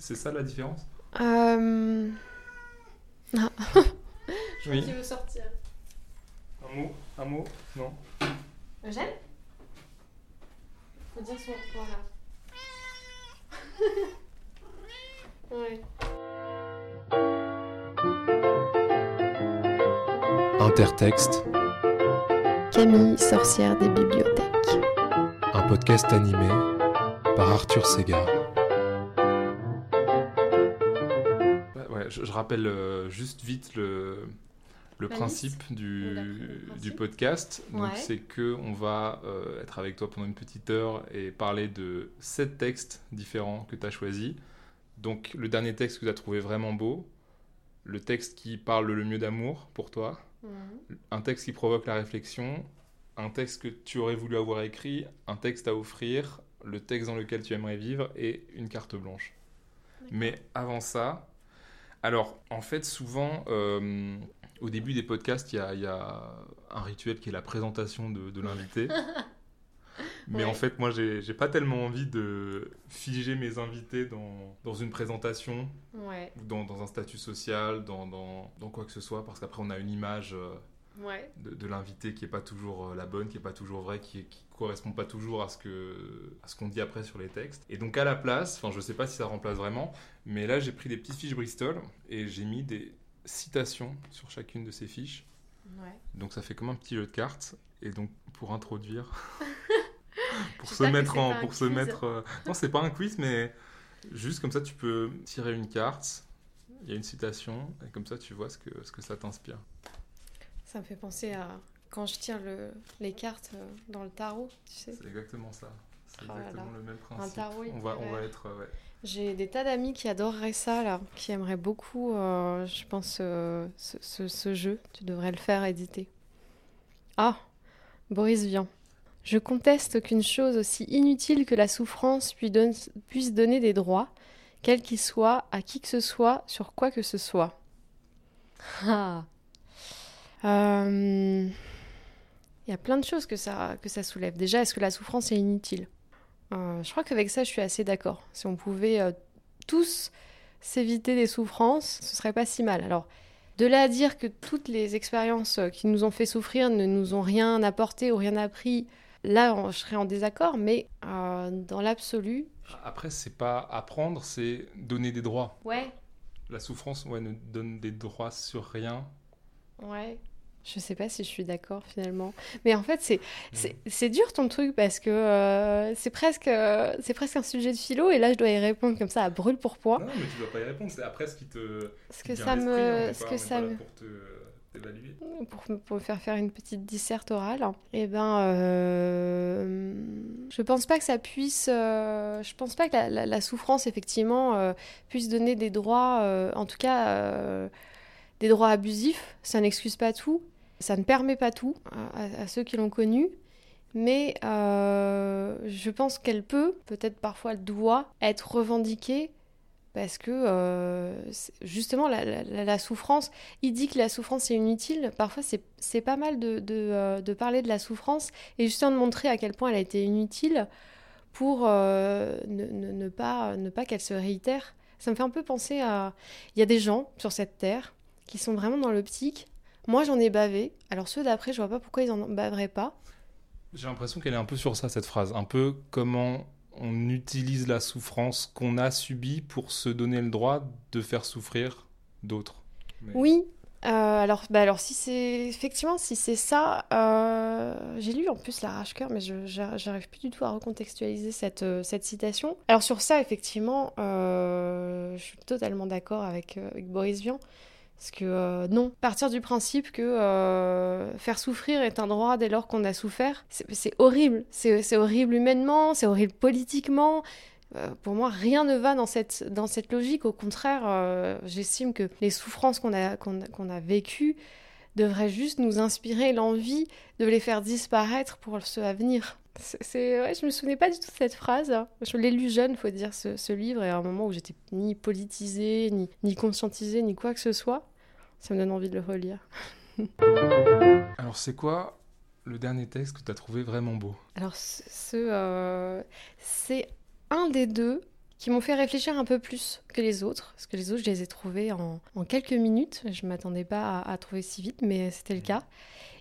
C'est ça la différence? Euh... Ah. Je Oui. qu'il veut sortir. Un mot Un mot Non? Eugène Faut dire son voilà. ouais. Intertexte, Camille, sorcière des bibliothèques. un podcast animé par Arthur Segar. Je, je rappelle euh, juste vite le, principe du, principe podcast. Donc, c'est que on va euh, être avec toi pendant une petite heure et parler de sept textes différents que tu as choisis. Donc, le dernier texte que tu as trouvé vraiment beau, le texte qui parle le mieux d'amour pour toi, un texte qui provoque la réflexion, un texte que tu aurais voulu avoir écrit, un texte à offrir, le texte dans lequel tu aimerais vivre et une carte blanche. Mais avant ça, alors en fait souvent euh, au début des podcasts il y a, il y a un rituel qui est la présentation de, de l'invité. Mais Ouais. en fait moi j'ai pas tellement envie de figer mes invités dans, dans une présentation Ouais, dans, dans un statut social, dans, dans, dans quoi que ce soit, parce qu'après on a une image euh, ouais. de, de l'invité qui est pas toujours euh, la bonne, qui est pas toujours vraie, qui, qui correspond pas toujours à ce que à ce qu'on dit après sur les textes. Et donc à la place, enfin je sais pas si ça remplace vraiment, mais là j'ai pris des petites fiches Bristol et j'ai mis des citations sur chacune de ces fiches. Ouais. Donc ça fait comme un petit jeu de cartes. Et donc pour introduire, pour se mettre en, pour se quiz. mettre, euh, non c'est pas un quiz, mais juste comme ça tu peux tirer une carte. Il y a une citation et comme ça tu vois ce que ce que ça t'inspire. Ça me fait penser à quand je tire le... les cartes euh, dans le tarot, tu sais. C'est exactement ça. C'est Oh exactement là. le même principe. tarot on va, on va être. euh, ouais. J'ai des tas d'amis qui adoreraient ça, là, qui aimeraient beaucoup, euh, je pense, euh, ce, ce- ce jeu. Tu devrais le faire éditer. Ah, Boris Vian. Je conteste qu'une chose aussi inutile que la souffrance donne- puisse donner des droits, quels qu'ils soient, à qui que ce soit, sur quoi que ce soit. Ah. Euh, Il y a plein de choses que ça, que ça soulève. Déjà, est-ce que la souffrance est inutile? Euh, je crois qu'avec ça, je suis assez d'accord. Si on pouvait euh, tous s'éviter des souffrances, ce serait pas si mal. Alors, de là à dire que toutes les expériences qui nous ont fait souffrir ne nous ont rien apporté ou rien appris, là, on- je serais en désaccord, mais euh, dans l'absolu. Après, c'est pas apprendre, c'est donner des droits. Ouais, La souffrance, ouais, ne donne des droits sur rien. ouais. Je sais pas si je suis d'accord finalement. Mais en fait, c'est c'est- c'est dur ton truc parce que euh, c'est presque, euh, c'est presque un sujet de philo et là, je dois y répondre comme ça à brûle pour point. Non, mais tu dois pas y répondre. C'est après ce qui te. Qui que ça me. n'est ce que ça me. pour te- t'évaluer. pour, faire faire une petite disserte orale, eh ben, euh, je pense pas que ça puisse, euh, je pense pas que la, la- la souffrance effectivement euh, puisse donner des droits, en tout cas des droits abusifs. Ça n'excuse pas tout, ça ne permet pas tout à, ceux qui l'ont connu. Mais euh, je pense qu'elle peut, peut-être parfois doit, être revendiquée parce que euh, justement la, souffrance, il dit que la souffrance est inutile. Parfois, c'est pas mal de, euh, de parler de la souffrance et justement de montrer à quel point elle a été inutile pour ne pas, ne pas qu'elle se réitère. Ça me fait un peu penser à... Il y a des gens sur cette terre qui sont vraiment dans l'optique. Moi, j'en ai bavé. Alors ceux d'après, je vois pas pourquoi ils en baveraient pas. J'ai l'impression qu'elle est un peu sur ça, cette phrase. Un peu comment on utilise la souffrance qu'on a subie pour se donner le droit de faire souffrir d'autres. Mais- Oui. euh, alors, bah alors, si c'est effectivement, si c'est ça, euh, j'ai lu en plus l'arrache-cœur, mais je j'a- j'arrive plus du tout à recontextualiser cette, euh, cette citation. Alors sur ça, effectivement, je suis totalement d'accord avec, avec Boris Vian. Parce que euh, non, partir du principe que euh, faire souffrir est un droit dès lors qu'on a souffert, c'est horrible. C'est horrible humainement, c'est horrible politiquement. Euh, pour moi, rien ne va dans cette, dans cette logique. Au contraire, j'estime que les souffrances qu'on a, qu'on a, vécues devraient juste nous inspirer l'envie de les faire disparaître pour ceux à venir. C'est, ouais, je me souvenais pas du tout de cette phrase. Je l'ai lu jeune, faut dire, ce, ce livre, et à un moment où j'étais ni politisée, ni, ni conscientisée, ni quoi que ce soit. Ça me donne envie de le relire. Alors, c'est quoi le dernier texte que tu as trouvé vraiment beau? Alors, ce, ce, euh, c'est un des deux qui m'ont fait réfléchir un peu plus que les autres, parce que les autres, je les ai trouvés en, quelques minutes. Je ne m'attendais pas à, trouver si vite, mais c'était le cas.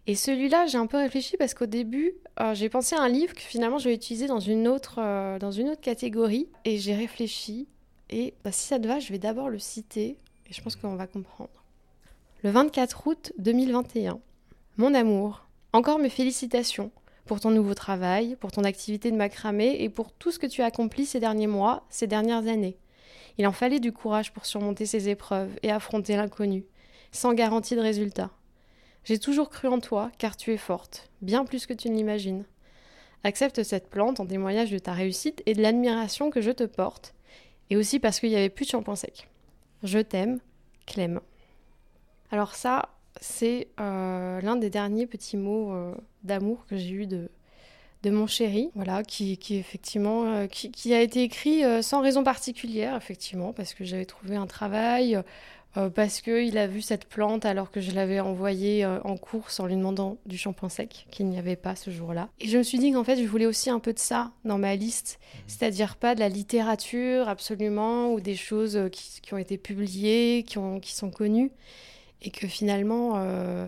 Et celui-là, j'ai un peu réfléchi parce qu'au début, euh, j'ai pensé à un livre que finalement je vais utiliser dans une autre, euh, dans une autre catégorie. Et j'ai réfléchi. Et bah, si ça te va, je vais d'abord le citer. Et je pense qu'on va comprendre. Le 24 août 2021. Mon amour, encore mes félicitations pour ton nouveau travail, pour ton activité de macramé et pour tout ce que tu as accompli ces derniers mois, ces dernières années. Il en fallait du courage pour surmonter ces épreuves et affronter l'inconnu, sans garantie de résultat. J'ai toujours cru en toi, car tu es forte, bien plus que tu ne l'imagines. Accepte cette plante en témoignage de ta réussite et de l'admiration que je te porte, et aussi parce qu'il n'y avait plus de shampoing sec. Je t'aime, Clem. Alors ça, c'est euh, l'un des derniers petits mots euh, d'amour que j'ai eu de, de mon chéri, voilà, qui, qui effectivement, euh, qui, a été écrit sans raison particulière, effectivement, parce que j'avais trouvé un travail, parce qu'il a vu cette plante alors que je l'avais envoyée en course en lui demandant du shampoing sec, qu'il n'y avait pas ce jour-là. Et je me suis dit qu'en fait, je voulais aussi un peu de ça dans ma liste, c'est-à-dire pas de la littérature absolument, ou des choses qui, qui ont été publiées, qui, ont, qui sont connues, et que finalement, euh,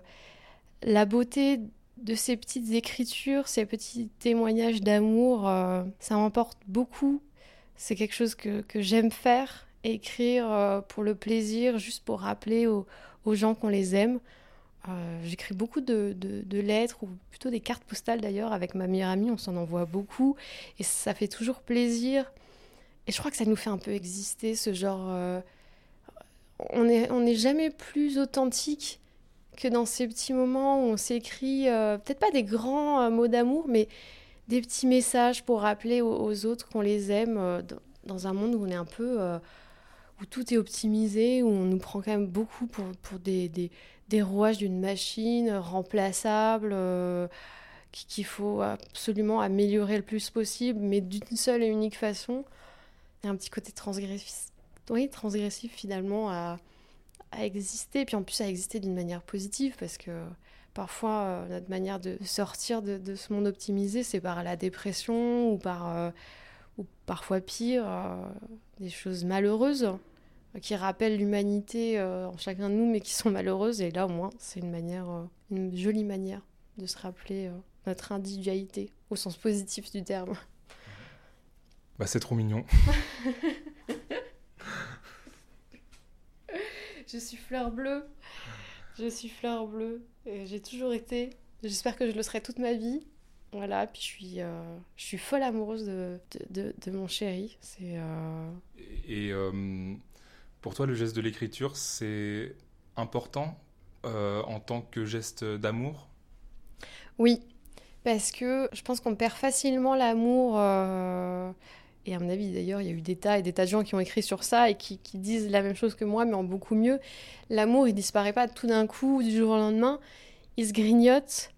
la beauté de ces petites écritures, ces petits témoignages d'amour, euh, ça m'emporte beaucoup. C'est quelque chose que, que j'aime faire, écrire euh, pour le plaisir, juste pour rappeler aux, gens qu'on les aime. J'écris beaucoup de, de, de, lettres, ou plutôt des cartes postales d'ailleurs, avec ma meilleure amie, on s'en envoie beaucoup, et ça fait toujours plaisir. Et je crois que ça nous fait un peu exister, ce genre on n'est on jamais plus authentique que dans ces petits moments où on s'écrit, euh, peut-être pas des grands euh, mots d'amour, mais des petits messages pour rappeler aux, autres qu'on les aime euh, dans, un monde où on est un peu. où tout est optimisé, où on nous prend quand même beaucoup pour, pour des, des, rouages d'une machine remplaçable, qu'il faut absolument améliorer le plus possible, mais d'une seule et unique façon. Il y a un petit côté transgressif oui, transgressif finalement à, à exister, puis en plus à exister d'une manière positive, parce que parfois euh, notre manière de sortir de, ce monde optimisé, c'est par la dépression ou par, euh, ou parfois pire, euh, des choses malheureuses qui rappellent l'humanité en chacun de nous, mais qui sont malheureuses. Et là, au moins, c'est une manière, une jolie manière de se rappeler notre individualité au sens positif du terme. Bah, c'est trop mignon. je suis fleur bleue. Je suis fleur bleue. Et j'ai toujours été. J'espère que je le serai toute ma vie. Voilà, puis je suis, euh, je suis folle amoureuse de, de, de, mon chéri. C'est. Euh, Et, euh, pour toi, le geste de l'écriture, c'est important en tant que geste d'amour? Oui, parce que je pense qu'on perd facilement l'amour et à mon avis, d'ailleurs, il y a eu des tas et des tas de gens qui ont écrit sur ça et qui, disent la même chose que moi, mais en beaucoup mieux. L'amour, il disparaît pas tout d'un coup, du jour au lendemain. Il se grignote.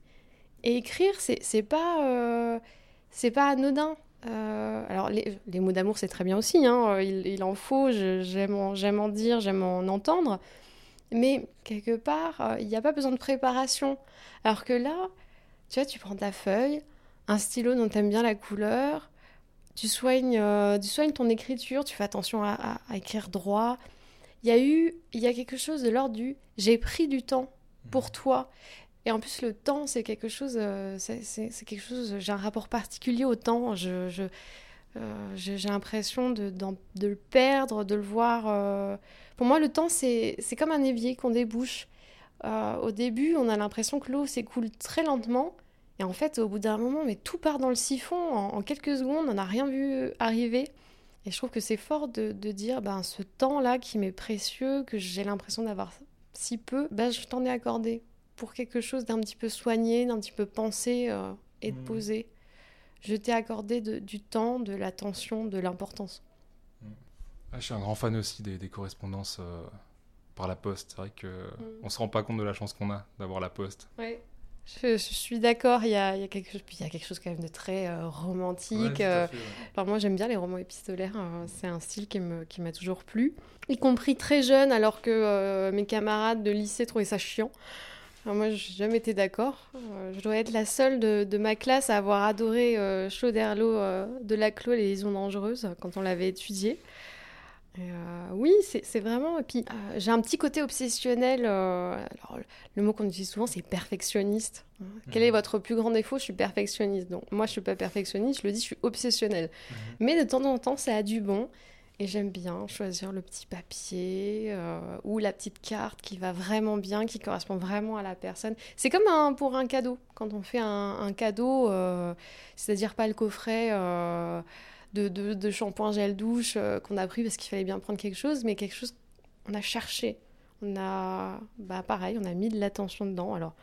Et écrire, c'est pas, euh, c'est pas anodin. Euh, alors, les, mots d'amour, c'est très bien aussi. Hein, il, en faut. J'aime en, en, dire, j'aime en entendre. Mais quelque part, euh, il n'y a pas besoin de préparation. Alors que là, tu vois, tu prends ta feuille, un stylo dont tu aimes bien la couleur tu soignes, euh, tu soignes ton écriture, tu fais attention à, écrire droit. Il y a eu, il y a quelque chose de l'ordre du j'ai pris du temps pour mmh. toi. Et en plus, le temps, c'est quelque chose, euh, c'est quelque chose, j'ai un rapport particulier au temps. Je, euh, j'ai l'impression de, de, le perdre, de le voir. Pour moi, le temps, c'est comme un évier qu'on débouche. au début, on a l'impression que l'eau s'écoule très lentement. Et en fait, au bout d'un moment, mais tout part dans le siphon. En, quelques secondes, on n'a rien vu arriver. Et je trouve que c'est fort de, de, dire, ben, ce temps-là qui m'est précieux, que j'ai l'impression d'avoir si peu, ben, je t'en ai accordé pour quelque chose d'un petit peu soigné, d'un petit peu pensé euh, et de mmh. posé. Je t'ai accordé du temps, de l'attention, de l'importance. Mmh. Ah, je suis un grand fan aussi des, des correspondances euh, par la poste. C'est vrai qu'on mmh. ne se rend pas compte de la chance qu'on a d'avoir la poste. Ouais. Je, suis d'accord, il y a, y, a quelque chose, il y a quelque chose quand même de très euh, romantique. Euh. Alors moi j'aime bien les romans épistolaires, hein. c'est un style qui m'a qui toujours plu. Y compris très jeune, alors que euh, mes camarades de lycée trouvaient ça chiant. moi, j'ai jamais été d'accord. Je dois être la seule de, de, ma classe à avoir adoré Chauderlot de Laclos, Les liaisons dangereuses, quand on l'avait étudié. Euh, oui, c'est vraiment. Et puis, euh, j'ai un petit côté obsessionnel. Euh, alors, le mot qu'on utilise souvent, c'est perfectionniste. Hein. Quel est mhm. votre plus grand défaut? Je suis perfectionniste. Donc, moi, je suis pas perfectionniste. Je le dis, je suis obsessionnel. Mhm. Mais de temps en temps, ça a du bon. Et j'aime bien choisir le petit papier ou la petite carte qui va vraiment bien, qui correspond vraiment à la personne. C'est comme un, pour un cadeau. Quand on fait un, un cadeau, c'est-à-dire pas le coffret de, shampoing gel douche euh, qu'on a pris parce qu'il fallait bien prendre quelque chose, mais quelque chose qu'on a cherché. On a, bah pareil, on a mis de l'attention dedans. Alors,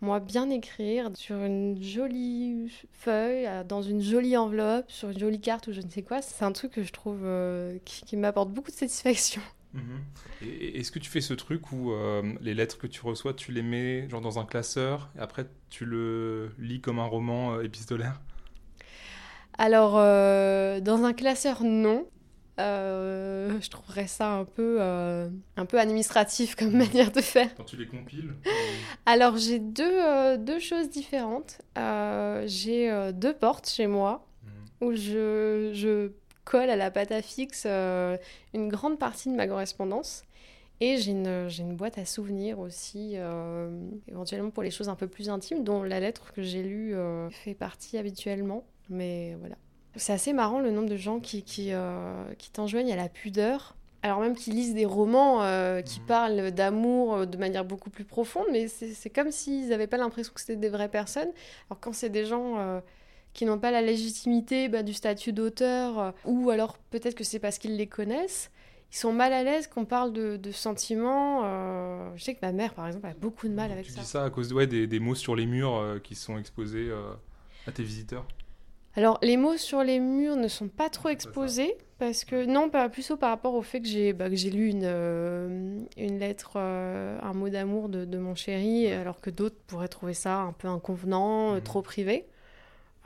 moi, bien écrire sur une jolie feuille, euh, dans une jolie enveloppe, sur une jolie carte ou je ne sais quoi, c'est un truc que je trouve euh, qui, m'apporte beaucoup de satisfaction. Mhm. Est-ce que tu fais ce truc où les lettres que tu reçois, tu les mets genre dans un classeur et après tu le lis comme un roman épistolaire? Alors, euh, dans un classeur, non. Euh, je trouverais ça un peu, euh, un peu administratif comme manière de faire. Quand tu les compiles Alors, j'ai deux, deux, choses différentes. j'ai deux portes chez moi mhm. où je, je, colle à la pâte à fixe une grande partie de ma correspondance. Et j'ai une, une, boîte à souvenirs aussi, éventuellement pour les choses un peu plus intimes, dont la lettre que j'ai lue fait partie habituellement. Mais voilà. C'est assez marrant le nombre de gens qui, qui, euh, qui t'enjoignent à la pudeur. Alors même qu'ils lisent des romans euh, qui mhm. parlent d'amour euh, de manière beaucoup plus profonde, mais c'est comme s'ils n'avaient pas l'impression que c'était des vraies personnes. Alors quand c'est des gens qui n'ont pas la légitimité bah, du statut d'auteur, ou alors peut-être que c'est parce qu'ils les connaissent, ils sont mal à l'aise qu'on parle de, de sentiments. je sais que ma mère, par exemple, a beaucoup de mal avec ça. Tu dis ça à cause ouais, des, des, mots sur les murs qui sont exposés à tes visiteurs? Alors, les mots sur les murs ne sont pas trop exposés, parce que, non, pas plutôt par rapport au fait que j'ai bah, lu une, euh, une lettre, euh, un mot d'amour de, mon chéri, alors que d'autres pourraient trouver ça un peu inconvenant, euh, mhm. trop privé.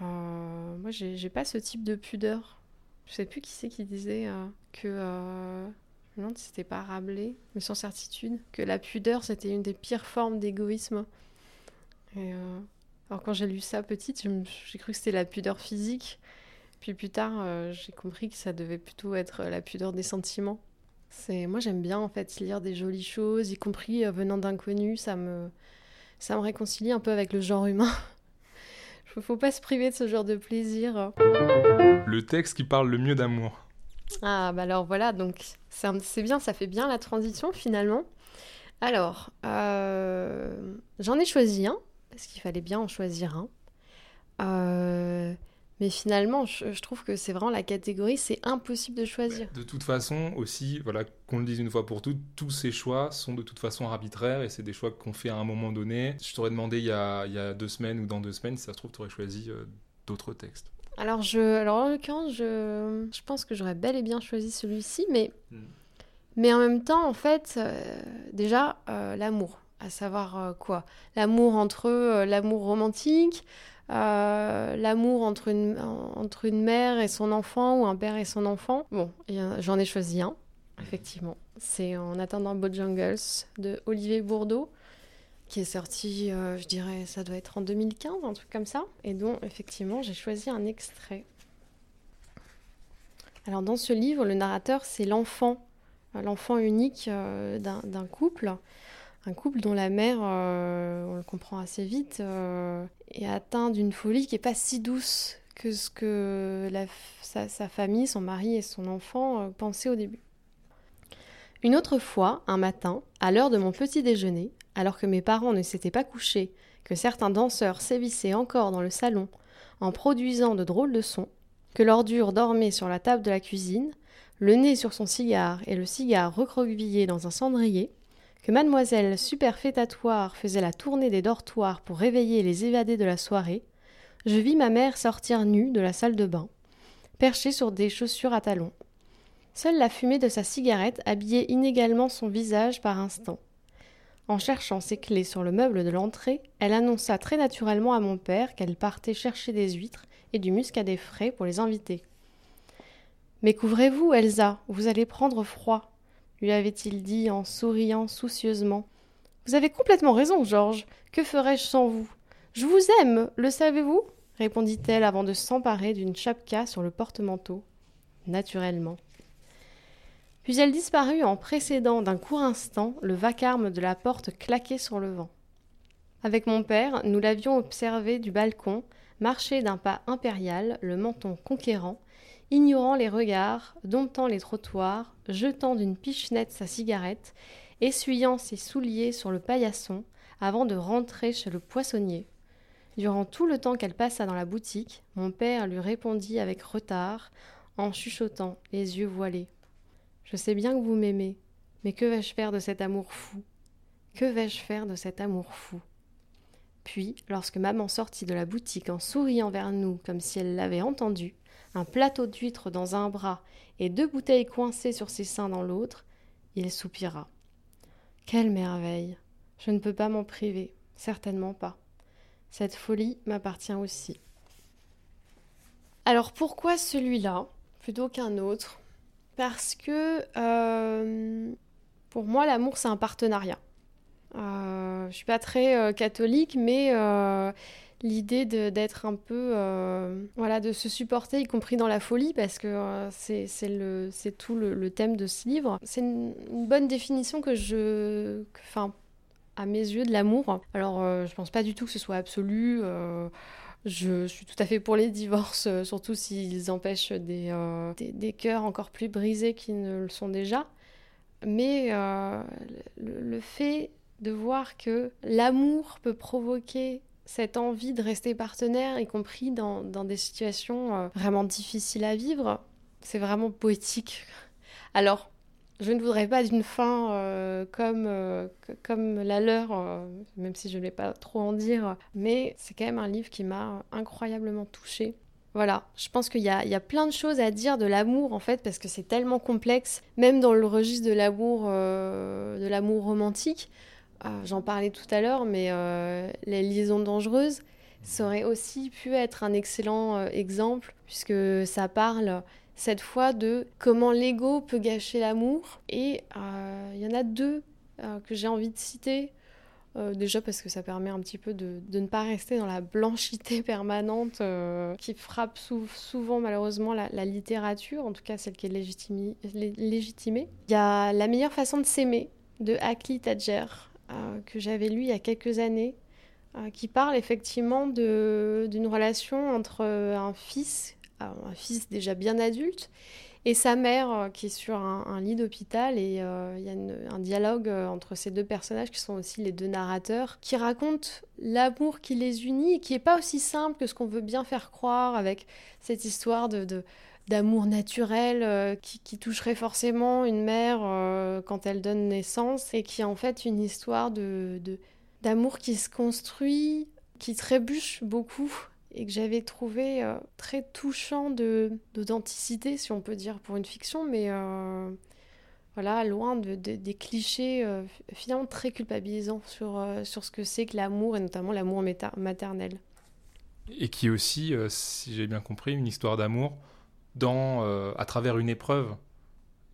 moi, j'ai pas ce type de pudeur. Je sais plus qui c'est qui disait que. non, c'était pas Rabelais, mais sans certitude, que la pudeur c'était une des pires formes d'égoïsme. Et alors quand j'ai lu ça petite, j'ai cru que c'était la pudeur physique. Puis plus tard, euh, j'ai compris que ça devait plutôt être la pudeur des sentiments. C'est moi j'aime bien en fait lire des jolies choses, y compris euh, venant d'inconnus, ça me ça me réconcilie un peu avec le genre humain. Il faut pas se priver de ce genre de plaisir. Le texte qui parle le mieux d'amour. Ah bah alors voilà, donc c'est bien, ça fait bien la transition finalement. Alors, euh, j'en ai choisi un parce qu'il fallait bien en choisir un. Euh, mais finalement, je, trouve que c'est vraiment la catégorie, c'est impossible de choisir. De toute façon, aussi, voilà, qu'on le dise une fois pour toutes, tous ces choix sont de toute façon arbitraires et c'est des choix qu'on fait à un moment donné. Je t'aurais demandé il y, a, il y, a, deux semaines ou dans deux semaines, si ça se trouve, tu aurais choisi euh, d'autres textes. Alors, je, alors en l'occurrence, je, je pense que j'aurais bel et bien choisi celui-ci, mais, hmm. mais en même temps, en fait, euh, déjà, l'amour à savoir euh, quoi? L'amour entre euh, l'amour romantique, euh, l'amour entre une, entre une mère et son enfant ou un père et son enfant? Bon, j'en ai choisi un, effectivement. C'est En attendant Bojangles de Olivier Bourdeau, qui est sorti, je dirais, ça doit être en 2015, un truc comme ça, et dont, effectivement, j'ai choisi un extrait. Alors, dans ce livre, le narrateur, c'est l'enfant, l'enfant unique d'un couple un couple dont la mère, euh, on le comprend assez vite, euh, est atteinte d'une folie qui n'est pas si douce que ce que sa, famille, son mari et son enfant euh, pensaient au début. Une autre fois, un matin, à l'heure de mon petit déjeuner, alors que mes parents ne s'étaient pas couchés, que certains danseurs sévissaient encore dans le salon en produisant de drôles de sons, que l'ordure dormait sur la table de la cuisine, le nez sur son cigare et le cigare recroquevillé dans un cendrier, que mademoiselle superfétatoire faisait la tournée des dortoirs pour réveiller les évadés de la soirée, je vis ma mère sortir nue de la salle de bain, perchée sur des chaussures à talons. Seule la fumée de sa cigarette habillait inégalement son visage par instant. En cherchant ses clés sur le meuble de l'entrée, elle annonça très naturellement à mon père qu'elle partait chercher des huîtres et du muscadet frais pour les invités. Mais couvrez-vous, Elsa, vous allez prendre froid lui avait-il dit en souriant soucieusement. Vous avez complètement raison, Georges. Que ferais-je sans vous? Je vous aime, le savez-vous? répondit-elle avant de s'emparer d'une chapka sur le porte-manteau. Naturellement. Puis elle disparut en précédant d'un court instant le vacarme de la porte claquée sur le vent. Avec mon père, nous l'avions observé du balcon, marcher d'un pas impérial, le menton conquérant, ignorant les regards, domptant les trottoirs, jetant d'une pichenette sa cigarette, essuyant ses souliers sur le paillasson, avant de rentrer chez le poissonnier. Durant tout le temps qu'elle passa dans la boutique, mon père lui répondit avec retard, en chuchotant, les yeux voilés. Je sais bien que vous m'aimez, mais que vais-je faire de cet amour fou? Que vais-je faire de cet amour fou? Puis, lorsque maman sortit de la boutique en souriant vers nous comme si elle l'avait entendu, un plateau d'huîtres dans un bras et deux bouteilles coincées sur ses seins dans l'autre, il soupira. Quelle merveille Je ne peux pas m'en priver, certainement pas. Cette folie m'appartient aussi. Alors pourquoi celui-là plutôt qu'un autre? Parce que euh, pour moi, l'amour, c'est un partenariat. Euh, je suis pas très euh, catholique, mais euh, l'idée d'être un peu, euh, voilà, de se supporter, y compris dans la folie, parce que euh, c'est tout le, thème de ce livre. C'est une, bonne définition que je, enfin, à mes yeux, de l'amour. Alors, euh, je pense pas du tout que ce soit absolu. Euh, je suis tout à fait pour les divorces, surtout s'ils empêchent des, des, cœurs encore plus brisés qu'ils ne le sont déjà. Mais le fait de voir que l'amour peut provoquer cette envie de rester partenaire, y compris dans, des situations euh, vraiment difficiles à vivre, c'est vraiment poétique. Alors, je ne voudrais pas d'une fin euh, comme, euh, comme la leur, même si je ne vais pas trop en dire, mais c'est quand même un livre qui m'a incroyablement touchée. Voilà, je pense qu'il y, y a, plein de choses à dire de l'amour en fait, parce que c'est tellement complexe, même dans le registre de l'amour, de l'amour romantique. Euh, j'en parlais tout à l'heure, mais euh, les liaisons dangereuses, ça aurait aussi pu être un excellent euh, exemple, puisque ça parle cette fois de comment l'ego peut gâcher l'amour. Et il y en a deux que j'ai envie de citer. Euh, déjà parce que ça permet un petit peu de, de, ne pas rester dans la blanchité permanente euh, qui frappe sou souvent malheureusement la, littérature, en tout cas celle qui est légitimée. Il y a La meilleure façon de s'aimer de Akli Tadjer, euh, que j'avais lu il y a quelques années, euh, qui parle effectivement d'une relation entre un fils, un fils déjà bien adulte, et sa mère euh, qui est sur un, lit d'hôpital et euh, il y a un dialogue euh, entre ces deux personnages qui sont aussi les deux narrateurs qui racontent l'amour qui les unit et qui est pas aussi simple que ce qu'on veut bien faire croire avec cette histoire de, de d'amour naturel euh, qui, toucherait forcément une mère euh, quand elle donne naissance et qui est en fait une histoire de, d'amour qui se construit, qui trébuche beaucoup et que j'avais trouvé euh, très touchant d'authenticité, si on peut dire, pour une fiction, mais voilà, loin de, de, des clichés finalement très culpabilisants sur, sur ce que c'est que l'amour, et notamment l'amour maternel. Et qui est aussi, si j'ai bien compris, une histoire d'amour dans euh, à travers une épreuve.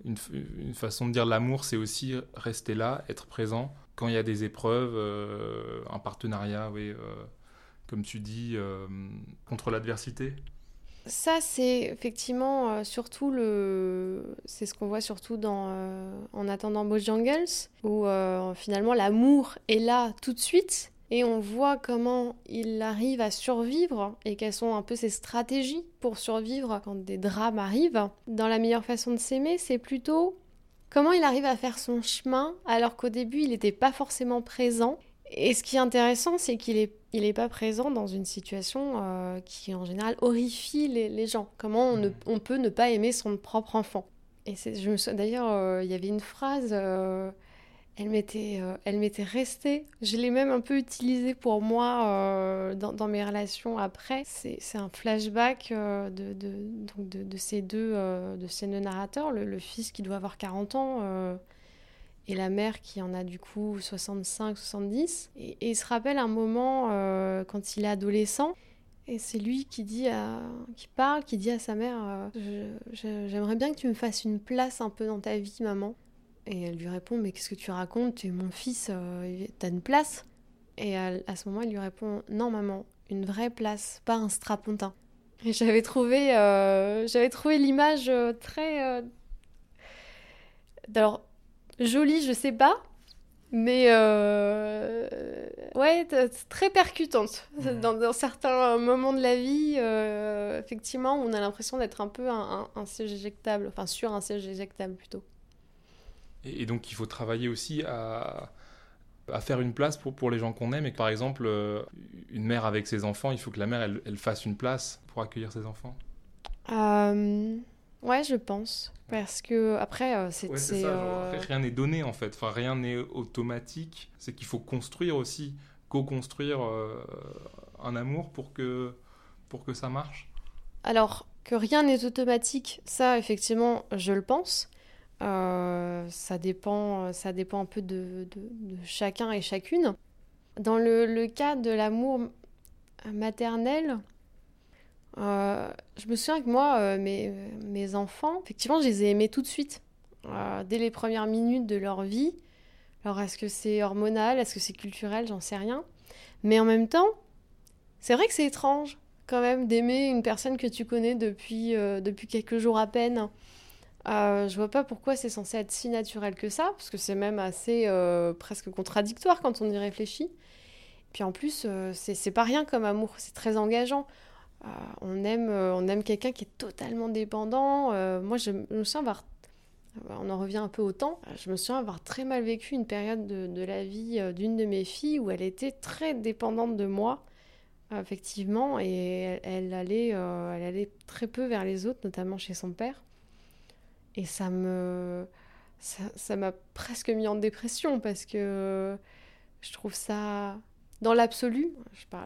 Une, façon de dire l'amour, c'est aussi rester là, être présent quand il y a des épreuves, euh, un partenariat, oui comme tu dis, euh, contre l'adversité ça, c'est effectivement euh, surtout le. C'est ce qu'on voit surtout dans euh, En attendant Bojangles, où euh, finalement l'amour est là tout de suite et on voit comment il arrive à survivre et quelles sont un peu ses stratégies pour survivre quand des drames arrivent. Dans La meilleure façon de s'aimer, c'est plutôt comment il arrive à faire son chemin alors qu'au début il n'était pas forcément présent et ce qui est intéressant, c'est qu'il est, il est pas présent dans une situation euh, qui, en général, horrifie les, les gens. Comment on, ne, on, peut ne pas aimer son propre enfant Et je me d'ailleurs, euh, il y avait une phrase, euh, elle m'était, euh, elle m'était restée. Je l'ai même un peu utilisée pour moi euh, dans, mes relations après. C'est, un flashback euh, de, donc de, ces deux, de ces deux narrateurs. Le, fils qui doit avoir 40 ans et la mère qui en a du coup 65-70. Et, et, il se rappelle un moment quand il est adolescent, et c'est lui qui dit à, qui parle, qui dit à sa mère J'aimerais bien que tu me fasses une place un peu dans ta vie, maman. Et elle lui répond Mais qu'est-ce que tu racontes? Tu es mon fils, euh, t'as une place? Et à, à ce moment, il lui répond Non, maman, une vraie place, pas un strapontin. Et j'avais trouvé, euh, j'avais trouvé l'image euh, très. euh, Alors, jolie, je sais pas, mais. euh, Ouais, très percutante. Dans, dans certains moments de la vie, euh, effectivement, on a l'impression d'être un peu un, un, un siège éjectable, enfin sur un siège éjectable plutôt. Et, et donc il faut travailler aussi à, à faire une place pour, pour les gens qu'on aime. Et par exemple, euh, une mère avec ses enfants, il faut que la mère, elle, elle fasse une place pour accueillir ses enfants. Euh, ouais, je pense. Parce que, après, euh, c'est. Ouais, euh, rien n'est donné en fait. Enfin, rien n'est automatique. C'est qu'il faut construire aussi, co-construire euh, un amour pour que, pour que ça marche. Alors, que rien n'est automatique, ça, effectivement, je le pense. Euh, ça, dépend, ça dépend un peu de, chacun et chacune. Dans le, cas de l'amour maternel, euh, je me souviens que moi, euh, mes, enfants, effectivement, je les ai aimés tout de suite, dès les premières minutes de leur vie. Alors, est-ce que c'est hormonal, est-ce que c'est culturel, j'en sais rien. Mais en même temps, c'est vrai que c'est étrange quand même d'aimer une personne que tu connais depuis, depuis quelques jours à peine. Euh, je vois pas pourquoi c'est censé être si naturel que ça, parce que c'est même assez euh, presque contradictoire quand on y réfléchit. Puis en plus, euh, c'est pas rien comme amour, c'est très engageant. Euh, on aime, euh, on aime quelqu'un qui est totalement dépendant. Moi, je me souviens avoir. On en revient un peu au temps. Je me souviens avoir très mal vécu une période de, la vie d'une de mes filles où elle était très dépendante de moi effectivement, et elle, allait, elle allait très peu vers les autres, notamment chez son père. Et ça m'a presque mis en dépression parce que je trouve ça, dans l'absolu,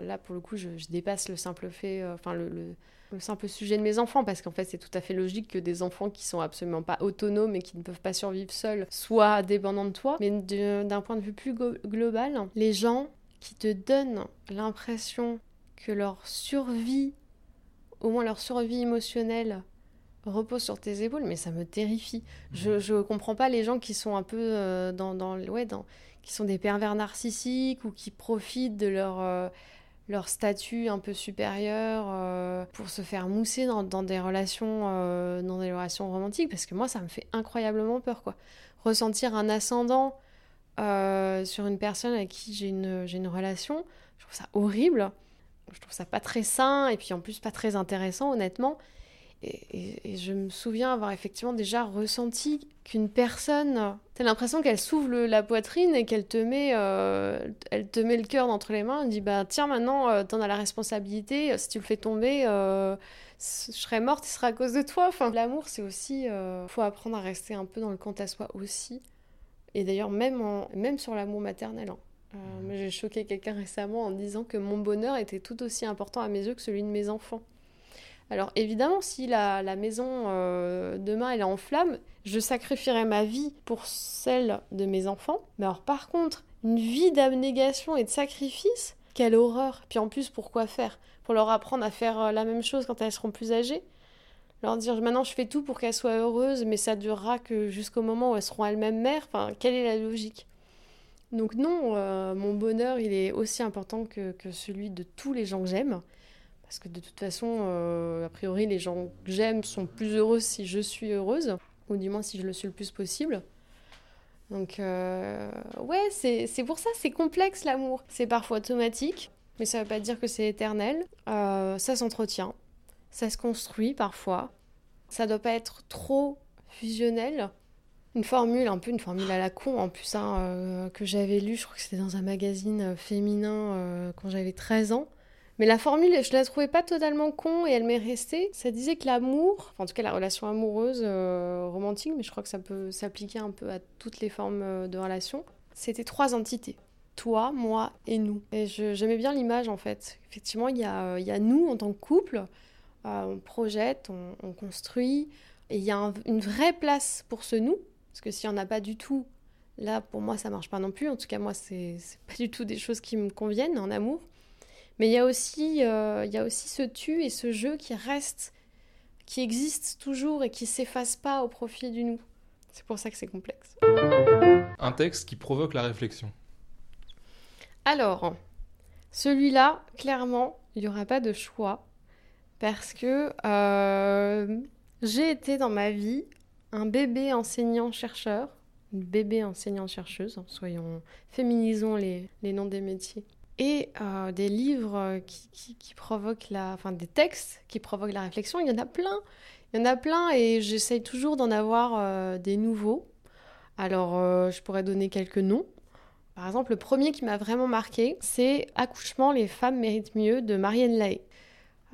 là pour le coup, je, dépasse le simple fait, euh, enfin le, le- le simple sujet de mes enfants, parce qu'en fait c'est tout à fait logique que des enfants qui sont absolument pas autonomes et qui ne peuvent pas survivre seuls soient dépendants de toi. Mais d'un point de vue plus global, les gens qui te donnent l'impression que leur survie, au moins leur survie émotionnelle, repose sur tes épaules, mais ça me terrifie. Je, je comprends pas les gens qui sont un peu euh, dans, dans, ouais, dans, qui sont des pervers narcissiques ou qui profitent de leur, euh, leur statut un peu supérieur euh, pour se faire mousser dans, dans des relations, dans des relations romantiques, parce que moi, ça me fait incroyablement peur, quoi. Ressentir un ascendant sur une personne avec qui j'ai une, j'ai une relation, je trouve ça horrible. Je trouve ça pas très sain et puis en plus pas très intéressant, honnêtement. Et, et- et je me souviens avoir effectivement déjà ressenti qu'une personne, t'as l'impression qu'elle s'ouvre la poitrine et qu'elle te met, euh, elle te met le cœur entre les mains. Elle dit bah tiens maintenant euh, t'en as la responsabilité. Si tu le fais tomber, euh, je serai morte, ce sera à cause de toi. Enfin l'amour c'est aussi, euh, faut apprendre à rester un peu dans le quant à soi aussi. Et d'ailleurs même en, même sur l'amour maternel. hein. Euh, moi, j'ai choqué quelqu'un récemment en disant que mon bonheur était tout aussi important à mes yeux que celui de mes enfants. Alors évidemment, si la, la maison euh, demain elle est en flammes, je sacrifierai ma vie pour celle de mes enfants. Mais alors par contre, une vie d'abnégation et de sacrifice, quelle horreur. Puis en plus, pourquoi faire? Pour leur apprendre à faire euh, la même chose quand elles seront plus âgées? Leur dire maintenant je fais tout pour qu'elles soient heureuses, mais ça durera que jusqu'au moment où elles seront elles-mêmes mères. Quelle est la logique? Donc non, euh, mon bonheur, il est aussi important que celui de tous les gens que j'aime. Parce que de toute façon, euh, a priori, les gens que j'aime sont plus heureux si je suis heureuse, ou du moins si je le suis le plus possible. Donc euh, ouais, c'est pour ça, c'est complexe l'amour. C'est parfois automatique, mais ça veut pas dire que c'est éternel. Euh, ça s'entretient, ça se construit parfois. Ça doit pas être trop fusionnel une formule, un peu une formule à la con en plus, hein, euh, que j'avais lue, je crois que c'était dans un magazine féminin quand j'avais 13 ans. Mais la formule, je la trouvais pas totalement con et elle m'est restée. Ça disait que l'amour, en tout cas la relation amoureuse euh, romantique, mais je crois que ça peut s'appliquer un peu à toutes les formes euh, de relation, c'était trois entités. Toi, moi et nous. Et j'aimais bien l'image en fait. Effectivement, il y a, euh, nous en tant que couple, on projette, on, on construit, et il y a un- une vraie place pour ce nous. Parce que s'il n'y en a pas du tout, là, pour moi, ça marche pas non plus. En tout cas, moi, c'est pas du tout des choses qui me conviennent en amour. Mais il y a aussi, euh, il y a aussi ce tu et ce je qui reste, qui existe toujours et qui s'efface pas au profit du nous. C'est pour ça que c'est complexe. Un texte qui provoque la réflexion. Alors, celui-là, clairement, il n'y aura pas de choix parce que euh, j'ai été dans ma vie un bébé enseignant-chercheur, une bébé enseignant-chercheuse, hein, soyons, féminisons les, noms des métiers, et euh, des livres qui, qui, provoquent la... Enfin, des textes qui provoquent la réflexion, il y en a plein. Il y en a plein et j'essaye toujours d'en avoir euh, des nouveaux. Alors, je pourrais donner quelques noms. Par exemple, le premier qui m'a vraiment marqué, c'est Accouchement, les femmes méritent mieux de Marianne Lahaye.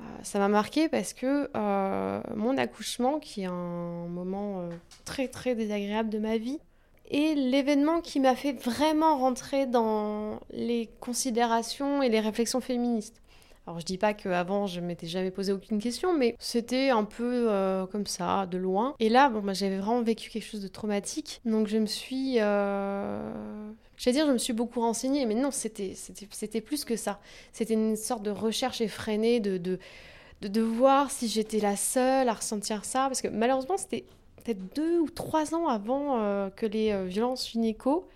Euh, ça m'a marqué parce que euh, mon accouchement, qui est un moment euh, très très désagréable de ma vie, est l'événement qui m'a fait vraiment rentrer dans les considérations et les réflexions féministes. Alors je dis pas qu'avant je m'étais jamais posé aucune question, mais c'était un peu comme ça, de loin. Et là, bon, bah, j'avais vraiment vécu quelque chose de traumatique, donc je me suis, J'allais dire, je me suis beaucoup renseignée, mais non, c'était plus que ça. C'était une sorte de recherche effrénée de, de, de, voir si j'étais la seule à ressentir ça. Parce que malheureusement, c'était peut-être deux ou trois ans avant euh, que les euh, violences gynéco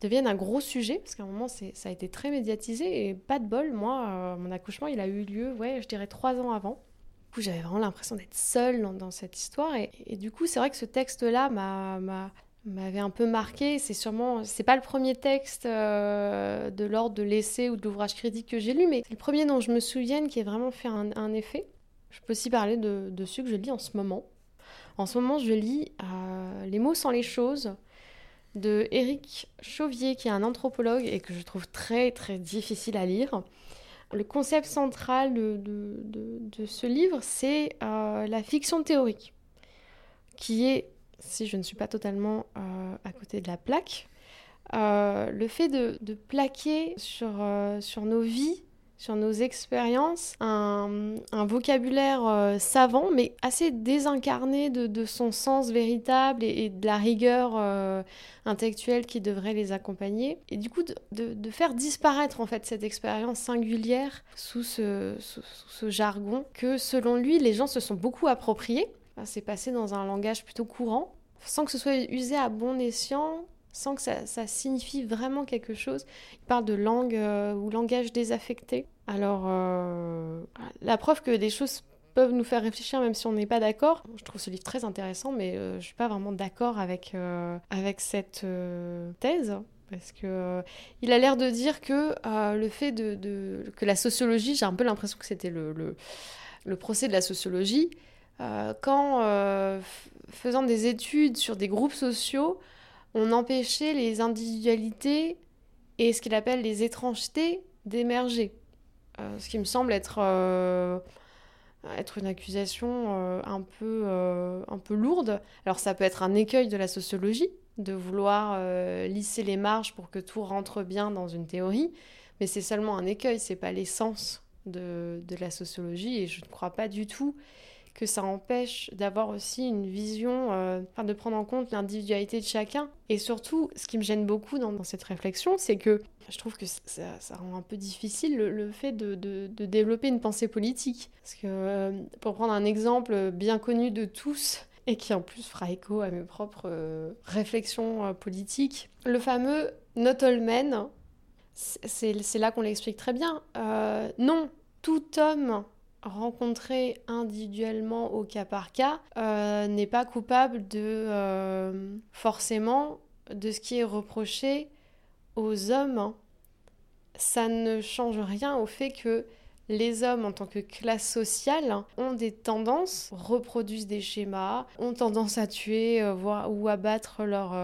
deviennent un gros sujet, parce qu'à un moment, ça a été très médiatisé, et pas de bol, moi, euh, mon accouchement, il a eu lieu, ouais, je dirais trois ans avant. Du coup, j'avais vraiment l'impression d'être seule dans, cette histoire, et, du coup, c'est vrai que ce texte-là m'a m'avait un peu marqué. C'est sûrement, c'est pas le premier texte de l'ordre de l'essai ou de l'ouvrage critique que j'ai lu, mais c'est le premier dont je me souvienne qui a vraiment fait un, effet. Je peux aussi parler de, de, que je lis en ce moment. En ce moment, je lis euh, Les mots sans les choses de Éric Chauvier, qui est un anthropologue et que je trouve très très difficile à lire. Le concept central de, de, ce livre, c'est euh, la fiction théorique, qui est si je ne suis pas totalement euh, à côté de la plaque. Le fait de, plaquer sur, sur nos vies, sur nos expériences, un, vocabulaire savant, mais assez désincarné de, son sens véritable et, de la rigueur intellectuelle qui devrait les accompagner. Et du coup, de, faire disparaître en fait cette expérience singulière sous ce, sous ce jargon que, selon lui, les gens se sont beaucoup appropriés c'est passé dans un langage plutôt courant, sans que ce soit usé à bon escient, sans que ça, signifie vraiment quelque chose. Il parle de langue euh, ou langage désaffecté. Alors, euh, la preuve que les choses peuvent nous faire réfléchir même si on n'est pas d'accord. Je trouve ce livre très intéressant, mais euh, je ne suis pas vraiment d'accord avec, avec cette thèse. Parce que il a l'air de dire que le fait de, que la sociologie, j'ai un peu l'impression que c'était le, le, procès de la sociologie, quand, faisant des études sur des groupes sociaux, on empêchait les individualités et ce qu'il appelle les étrangetés d'émerger. Euh, ce qui me semble être, être une accusation un, peu, un peu lourde. Alors ça peut être un écueil de la sociologie, de vouloir lisser les marges pour que tout rentre bien dans une théorie, mais c'est seulement un écueil, c'est pas l'essence de, de, la sociologie et je ne crois pas du tout que ça empêche d'avoir aussi une vision, euh, de prendre en compte l'individualité de chacun. Et surtout, ce qui me gêne beaucoup dans, cette réflexion, c'est que je trouve que ça, rend un peu difficile le, fait de, développer une pensée politique. Parce que, euh, pour prendre un exemple bien connu de tous, et qui en plus fera écho à mes propres euh, réflexions politiques, le fameux Not all men, c'est là qu'on l'explique très bien. non, tout homme rencontré individuellement au cas par cas euh, n'est pas coupable de euh, forcément de ce qui est reproché aux hommes. Ça ne change rien au fait que les hommes en tant que classe sociale ont des tendances, reproduisent des schémas, ont tendance à tuer euh, ou à battre leur,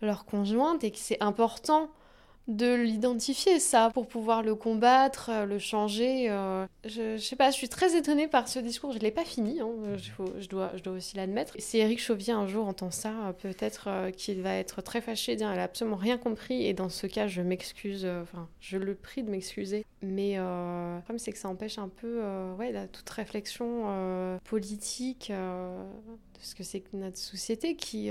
leur conjointe et que c'est important de l'identifier ça pour pouvoir le combattre, euh, le changer. Euh. je, je, sais pas, je suis très étonnée par ce discours. Je l'ai pas fini, hein, je, dois, je dois aussi l'admettre. Si Eric Chauvier un jour entend ça, euh, peut-être qu'il va être très fâché, dire elle a absolument rien compris. Et dans ce cas, je m'excuse, enfin, je le prie de m'excuser. Mais le problème, c'est que ça empêche un peu ouais, toute réflexion politique de ce que c'est que notre société qui,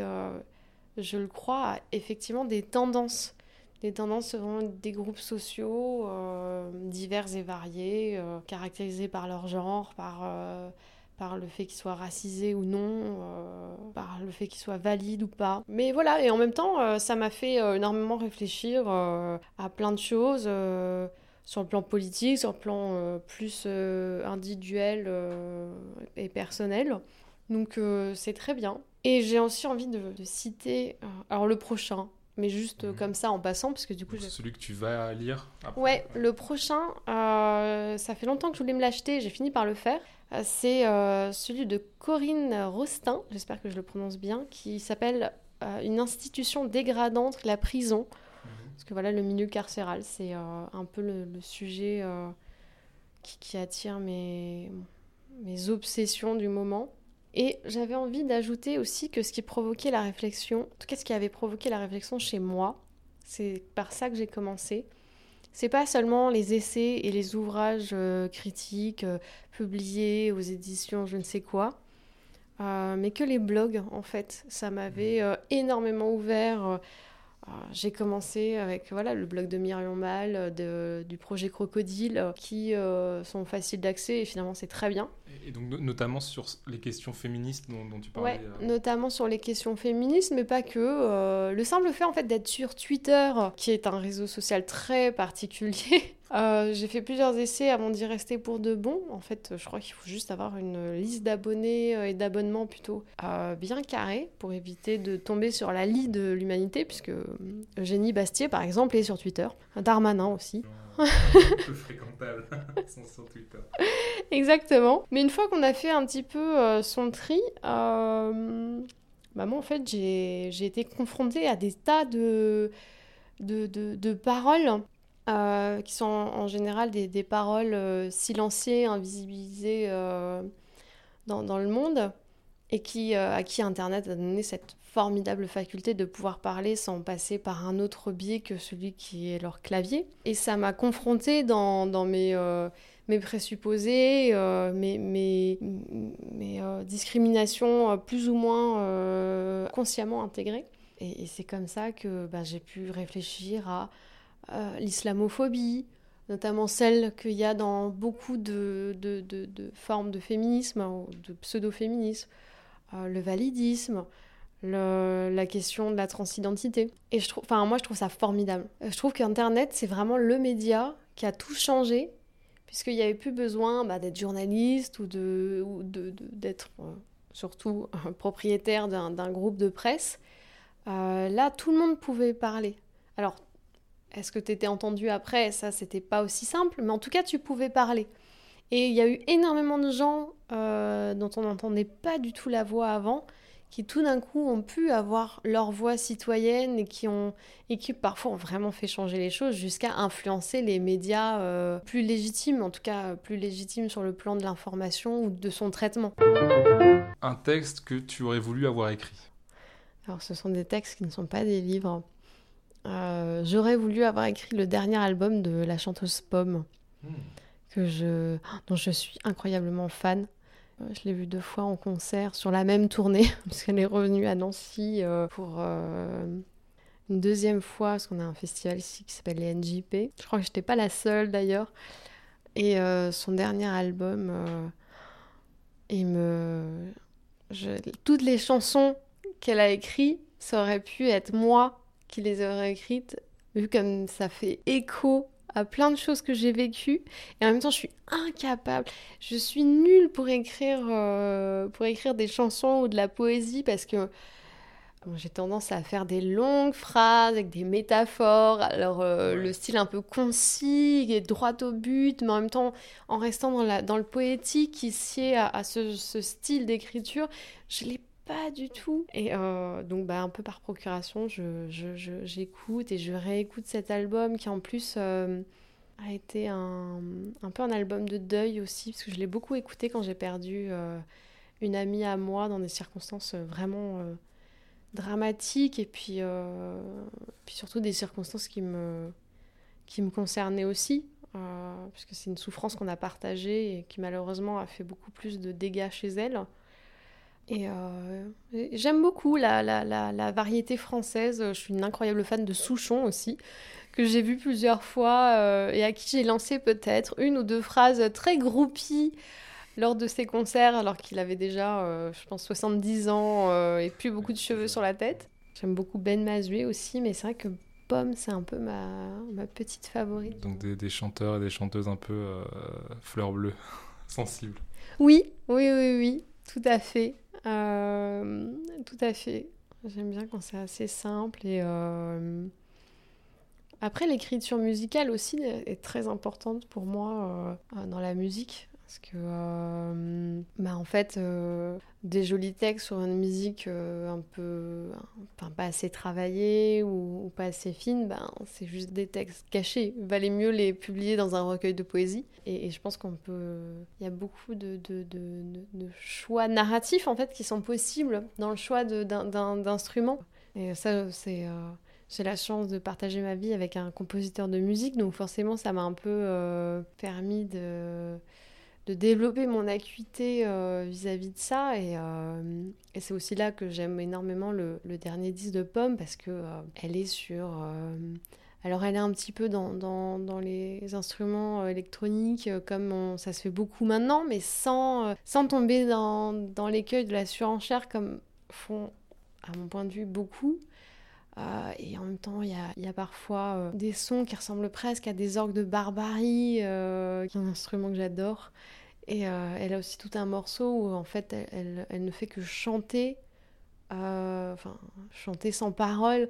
je le crois, a effectivement des tendances des tendances selon des groupes sociaux euh, divers et variés, euh, caractérisés par leur genre, par, euh, par le fait qu'il soit racisé ou non, par le fait qu'il soit valide ou pas. Mais voilà, et en même temps, ça m'a fait énormément réfléchir à plein de choses sur le plan politique, sur le plan plus individuel et personnel. Donc c'est très bien. Et j'ai aussi envie de, de citer, alors le prochain, mais juste mhm. comme ça en passant, parce que du coup... C'est celui que tu vas lire après. Ouais, le prochain, euh, ça fait longtemps que je voulais me l'acheter, j'ai fini par le faire. Euh, c'est euh, celui de Corinne Rostin, j'espère que je le prononce bien, qui s'appelle Une institution dégradante, la prison. Mhm. Parce que voilà, le milieu carcéral, c'est un peu le, sujet qui, qui, attire mes, mes obsessions du moment. Et j'avais envie d'ajouter aussi que ce qui provoquait la réflexion, en tout cas ce qui avait provoqué la réflexion chez moi, c'est par ça que j'ai commencé. C'est pas seulement les essais et les ouvrages euh, critiques euh, publiés aux éditions je ne sais quoi, euh, mais que les blogs en fait. Ça m'avait énormément ouvert j'ai commencé avec voilà, le blog de Myriam Mal, de, du projet Crocodile, euh, qui euh, sont faciles d'accès et finalement c'est très bien. Et donc notamment sur les questions féministes dont, tu parlais. Ouais, notamment sur les questions féministes, mais pas que. le simple fait en fait d'être sur Twitter, qui est un réseau social très particulier, Euh, j'ai fait plusieurs essais avant d'y rester pour de bon. En fait, je crois qu'il faut juste avoir une liste d'abonnés euh, et d'abonnements plutôt euh, bien carrée pour éviter de tomber sur la lie de l'humanité, puisque Eugénie Bastier, par exemple, est sur Twitter. Darmanin aussi. peu fréquentable sur Twitter. Exactement. Mais une fois qu'on a fait un petit peu son tri, bah moi, en fait, j'ai été confrontée à des tas de, de, de, de paroles euh, qui sont en, général des, paroles euh, silenciées, invisibilisées euh, dans, le monde, et qui, à qui Internet a donné cette formidable faculté de pouvoir parler sans passer par un autre biais que celui qui est leur clavier. Et ça m'a confrontée dans, mes, présupposés, mes, discriminations plus ou moins consciemment intégrées. Et, c'est comme ça que bah, j'ai pu réfléchir à euh, l'islamophobie, notamment celle qu'il y a dans beaucoup de, formes de féminisme, de pseudo-féminisme, euh, le validisme, la question de la transidentité. Et je trouve, moi, je trouve ça formidable. Euh, je trouve qu'Internet, c'est vraiment le média qui a tout changé, puisqu'il n'y avait plus besoin bah, d'être journaliste ou de, d'être surtout propriétaire d'un groupe de presse. là, tout le monde pouvait parler. Alors, est-ce que tu étais entendu après? Ça, c'était pas aussi simple, mais en tout cas, tu pouvais parler. Et il y a eu énormément de gens euh, dont on n'entendait pas du tout la voix avant, qui tout d'un coup ont pu avoir leur voix citoyenne et qui ont et qui parfois ont vraiment fait changer les choses jusqu'à influencer les médias euh, plus légitimes, en tout cas plus légitimes sur le plan de l'information ou de son traitement. Un texte que tu aurais voulu avoir écrit? Alors ce sont des textes qui ne sont pas des livres. Euh, j'aurais voulu avoir écrit le dernier album de la chanteuse Pomme, hmm. que je, dont je suis incroyablement fan. Euh, je l'ai vu deux fois en concert sur la même tournée, puisqu'elle est revenue à Nancy euh, pour une deuxième fois, parce qu'on a un festival ici qui s'appelle les NJP. Je crois que je n'étais pas la seule d'ailleurs. Et son dernier album, il me... toutes les chansons qu'elle a écrites, ça aurait pu être moi qui les aurait écrites, vu comme ça fait écho à plein de choses que j'ai vécues. Et en même temps je suis incapable. Je suis nulle pour écrire euh, pour écrire des chansons ou de la poésie parce que j'ai tendance à faire des longues phrases avec des métaphores. Alors euh, le style un peu concis et droit au but mais en même temps en restant dans, la, dans le poétique qui sied à, à ce, ce, style d'écriture je l'ai pas du tout. Et euh, donc, bah, un peu par procuration, j'écoute je, je, et je réécoute cet album qui, en plus, euh, a été un, un, peu un album de deuil aussi, parce que je l'ai beaucoup écouté quand j'ai perdu euh, une amie à moi dans des circonstances vraiment dramatiques et puis, puis surtout des circonstances qui me, qui me concernaient aussi. puisque c'est une souffrance qu'on a partagée et qui malheureusement a fait beaucoup plus de dégâts chez elle. Et euh, j'aime beaucoup la, la, la, variété française. Je suis une incroyable fan de Souchon aussi, que j'ai vu plusieurs fois euh, et à qui j'ai lancé peut-être une ou deux phrases très groupies lors de ses concerts, alors qu'il avait déjà, euh, je pense, 70 ans et plus beaucoup de cheveux sur la tête. J'aime beaucoup Ben Mazoué aussi, mais c'est vrai que Pomme, c'est un peu ma, ma petite favorite. Donc des, des chanteurs et des chanteuses un peu fleurs bleues, sensibles. Oui, oui, oui, oui, tout à fait. Euh, tout à fait. J'aime bien quand c'est assez simple et euh, après l'écriture musicale aussi est très importante pour moi euh, dans la musique parce que euh, bah en fait euh, des jolis textes sur une musique euh, un peu enfin, pas assez travaillée ou, pas assez fine ben c'est juste des textes cachés. Il valait mieux les publier dans un recueil de poésie. Et, je pense qu'on peut il y a beaucoup de, de, choix narratifs en fait qui sont possibles dans le choix d'instruments et ça c'est j'ai la chance de partager ma vie avec un compositeur de musique, donc forcément ça m'a un peu permis de, de développer mon acuité euh, vis-à-vis de ça. Et, euh, et c'est aussi là que j'aime énormément le, dernier disque de Pomme parce que euh, elle est sur. alors elle est un petit peu dans, dans, les instruments électroniques comme ça se fait beaucoup maintenant, mais sans, sans tomber dans, dans l'écueil de la surenchère comme font, à mon point de vue, beaucoup. Euh, et en même temps, il y y a parfois euh, des sons qui ressemblent presque à des orgues de barbarie, euh, qui est un instrument que j'adore. Et elle a aussi tout un morceau où en fait elle, elle- ne fait que chanter, enfin chanter sans parole,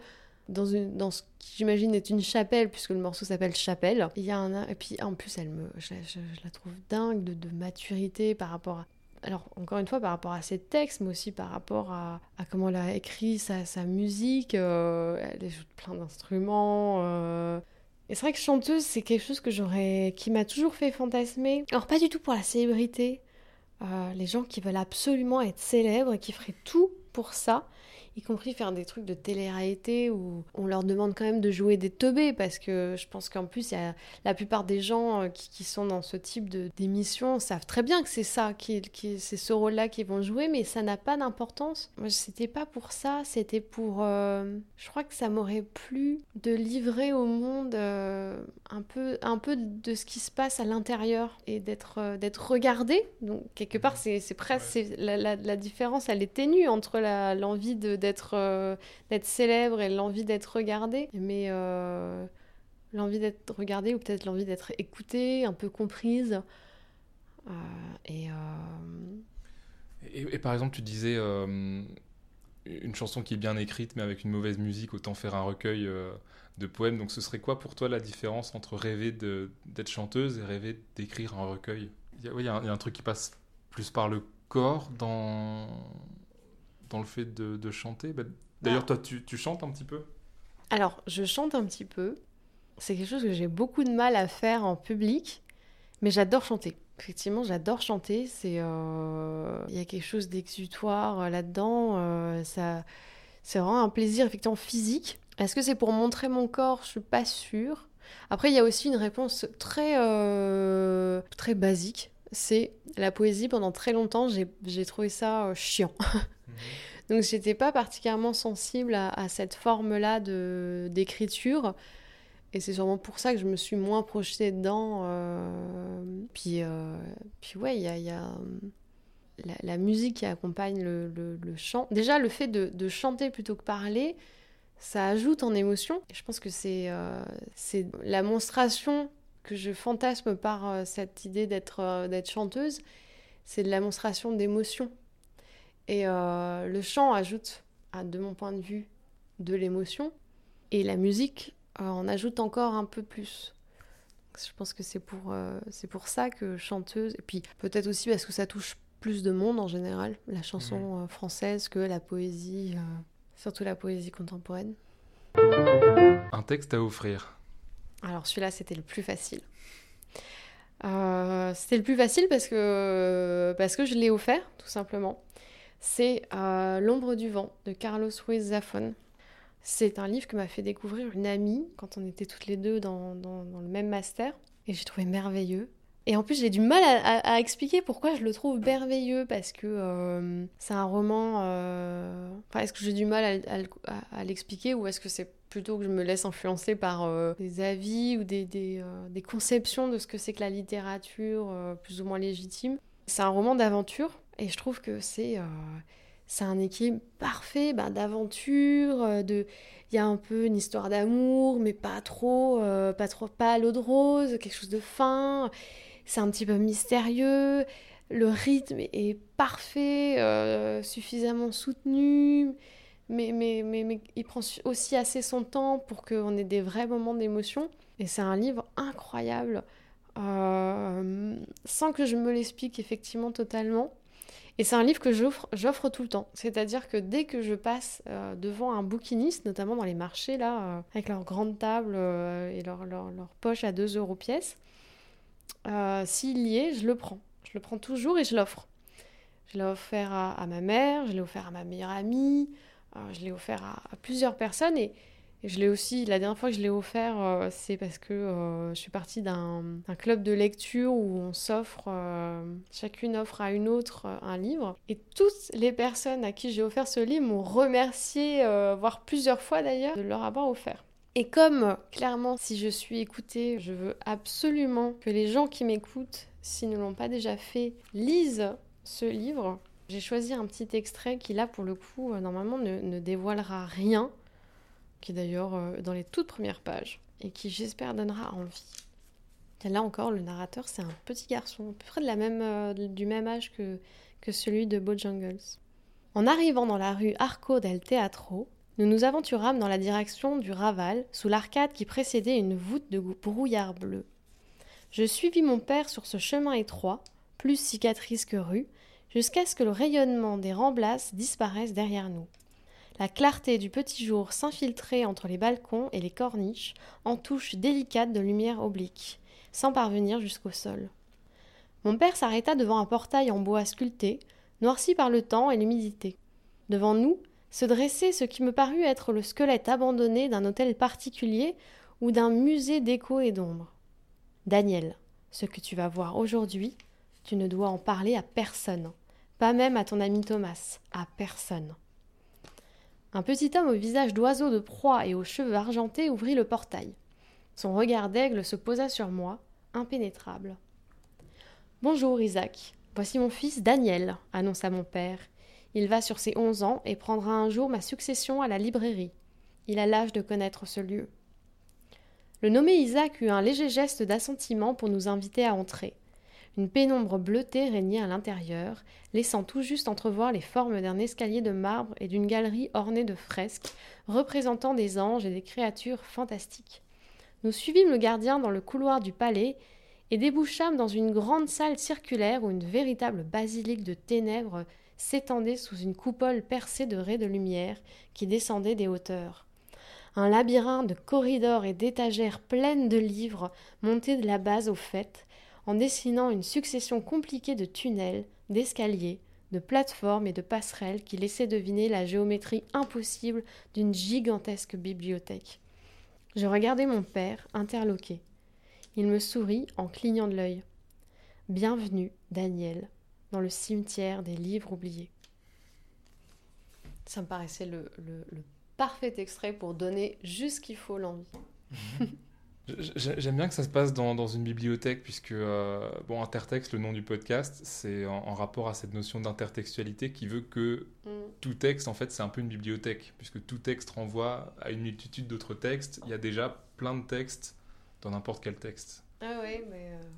dans, une, dans ce qui j'imagine est une chapelle, puisque le morceau s'appelle Chapelle. Il y a un, et puis en plus, elle me, je, la- je- je la trouve dingue de, de maturité par rapport à alors, encore une fois, par rapport à ses textes, mais aussi par rapport à, comment elle a écrit sa, sa musique. euh, elle joue plein d'instruments. euh. Et c'est vrai que chanteuse, c'est quelque chose que j'aurais, qui m'a toujours fait fantasmer. Alors, pas du tout pour la célébrité. Euh, les gens qui veulent absolument être célèbres et qui feraient tout pour ça, y compris faire des trucs de télé-réalité où on leur demande quand même de jouer des teubés parce que je pense qu'en plus, y a la plupart des gens euh, qui, qui sont dans ce type d'émission savent très bien que c'est ça, qui, qui- c'est ce rôle-là qu'ils vont jouer, mais ça n'a pas d'importance. Moi, c'était pas pour ça, c'était pour. euh, je crois que ça m'aurait plu de livrer au monde euh, un, peu, un peu de ce qui se passe à l'intérieur et d'être euh, d'être regardé. Donc, quelque part, c'est presque. La, la- la différence, elle est ténue entre l'envie de- d'être euh, d'être célèbre et l'envie d'être regardé. Mais. euh, l'envie d'être regardée ou peut-être l'envie d'être écoutée, un peu comprise. Euh, et par exemple, tu disais une chanson qui est bien écrite mais avec une mauvaise musique, autant faire un recueil de poèmes. Donc ce serait quoi pour toi la différence entre rêver d'être chanteuse et rêver d'écrire un recueil? Un, il y a un truc qui passe plus par le corps dans, dans le fait de, de chanter. Bah, D'ailleurs, toi, tu, tu chantes un petit peu? Alors, je chante un petit peu. C'est quelque chose que j'ai beaucoup de mal à faire en public, mais j'adore chanter. Effectivement, j'adore chanter. C'est, euh, il y a quelque chose d'exutoire euh, là-dedans. euh, ça, c'est vraiment un plaisir effectivement physique. Est-ce que c'est pour montrer mon corps? Je suis pas sûre. Après, il y a aussi une réponse très, euh, très basique. C'est la poésie. Pendant très longtemps, j'ai, trouvé ça euh, chiant. Donc j'étais pas particulièrement sensible à, à cette forme-là de, d'écriture. Et c'est sûrement pour ça que je me suis moins projetée dedans. euh, Puis, euh, puis ouais, il y a, il y a, la, la musique qui accompagne le, le- le chant. Déjà, le fait de, de chanter plutôt que parler, ça ajoute en émotion. Je pense que c'est, euh, c'est la monstration que je fantasme par euh, cette idée d'être, euh, d'être chanteuse. C'est de la monstration d'émotion. Et euh, le chant ajoute, à, de mon point de vue, de l'émotion. Et la musique en ajoute encore un peu plus. Je pense que c'est pour, euh, c'est pour ça que chanteuse, et puis peut-être aussi parce que ça touche plus de monde en général, la chanson française, que la poésie, euh, surtout la poésie contemporaine. Un texte à offrir. Alors celui-là, c'était le plus facile. Euh, c'était le plus facile parce que, parce que je l'ai offert, tout simplement. C'est euh, L'ombre du vent de Carlos Ruiz Zafón. C'est un livre que m'a fait découvrir une amie quand on était toutes les deux dans, dans- le même master. Et j'ai trouvé merveilleux. Et en plus, j'ai du mal à, expliquer pourquoi je le trouve merveilleux, parce que euh, c'est un roman... est-ce que j'ai du mal à- à l'expliquer, ou est-ce que c'est plutôt que je me laisse influencer par euh, des avis ou des, euh, des conceptions de ce que c'est que la littérature euh, plus ou moins légitime C'est un roman d'aventure et je trouve que c'est un équilibre parfait ben, d'aventure, de il y a un peu une histoire d'amour, mais pas trop, pas trop, pas à l'eau de rose, quelque chose de fin. C'est un petit peu mystérieux. Le rythme est parfait, suffisamment soutenu mais, mais, mais, il prend aussi assez son temps pour qu'on ait des vrais moments d'émotion. Et c'est un livre incroyable, euh, sans que je me l'explique effectivement totalement. Et c'est un livre que j'offre tout le temps. C'est-à-dire que dès que je passe euh, devant un bouquiniste, notamment dans les marchés, là, euh, avec leur grande table et leur, leur, leur, poche à 2 euros pièce, s'il y est, je le prends. Je le prends toujours et je l'offre. Je l'ai offert à, ma mère, je l'ai offert à ma meilleure amie, je l'ai offert à, plusieurs personnes et, je l'ai aussi, la dernière fois que je l'ai offert, euh, c'est parce que euh, je suis partie d'un club de lecture où on s'offre, euh, chacune offre à une autre un livre. Et toutes les personnes à qui j'ai offert ce livre m'ont remercié, voire plusieurs fois d'ailleurs, de leur avoir offert. Et comme clairement, si je suis écoutée, je veux absolument que les gens qui m'écoutent, s'ils ne l'ont pas déjà fait, lisent ce livre. J'ai choisi un petit extrait qui, là, pour le coup, euh, normalement ne, dévoilera rien, qui est d'ailleurs euh, dans les toutes premières pages, et qui, j'espère, donnera envie. Et là encore, le narrateur, c'est un petit garçon, à peu près de la même, euh, du même âge que, que celui de Bojangles. En arrivant dans la rue Arco del Teatro, nous nous aventurâmes dans la direction du Raval, sous l'arcade qui précédait une voûte de brouillard bleu. Je suivis mon père sur ce chemin étroit, plus cicatrice que rue, jusqu'à ce que le rayonnement des remblasses disparaisse derrière nous. La clarté du petit jour s'infiltrait entre les balcons et les corniches en touches délicates de lumière oblique, sans parvenir jusqu'au sol. Mon père s'arrêta devant un portail en bois sculpté, noirci par le temps et l'humidité. Devant nous se dressait ce qui me parut être le squelette abandonné d'un hôtel particulier ou d'un musée d'écho et d'ombre. Daniel, ce que tu vas voir aujourd'hui tu ne dois en parler à personne, pas même à ton ami Thomas, à personne. Un petit homme au visage d'oiseau de proie et aux cheveux argentés ouvrit le portail. Son regard d'aigle se posa sur moi, impénétrable. Bonjour, Isaac. Voici mon fils Daniel, annonça mon père. Il va sur ses onze ans et prendra un jour ma succession à la librairie. Il a l'âge de connaître ce lieu. Le nommé Isaac eut un léger geste d'assentiment pour nous inviter à entrer. Une pénombre bleutée régnait à l'intérieur, laissant tout juste entrevoir les formes d'un escalier de marbre et d'une galerie ornée de fresques représentant des anges et des créatures fantastiques. Nous suivîmes le gardien dans le couloir du palais et débouchâmes dans une grande salle circulaire où une véritable basilique de ténèbres s'étendait sous une coupole percée de raies de lumière qui descendaient des hauteurs. Un labyrinthe de corridors et d'étagères pleines de livres montait de la base au fait, en dessinant une succession compliquée de tunnels, d'escaliers, de plateformes et de passerelles qui laissaient deviner la géométrie impossible d'une gigantesque bibliothèque. Je regardais mon père, interloqué. Il me sourit en clignant de l'œil. Bienvenue, Daniel, dans le cimetière des livres oubliés. Ça me paraissait le, le parfait extrait pour donner juste ce qu'il faut l'envie. J'aime bien que ça se passe dans, dans une bibliothèque, puisque, euh, bon, intertexte, le nom du podcast, c'est en, rapport à cette notion d'intertextualité qui veut que mm. tout texte, en fait, c'est un peu une bibliothèque, puisque tout texte renvoie à une multitude d'autres textes. Il y a déjà plein de textes dans n'importe quel texte. Ah oui, mais. Euh,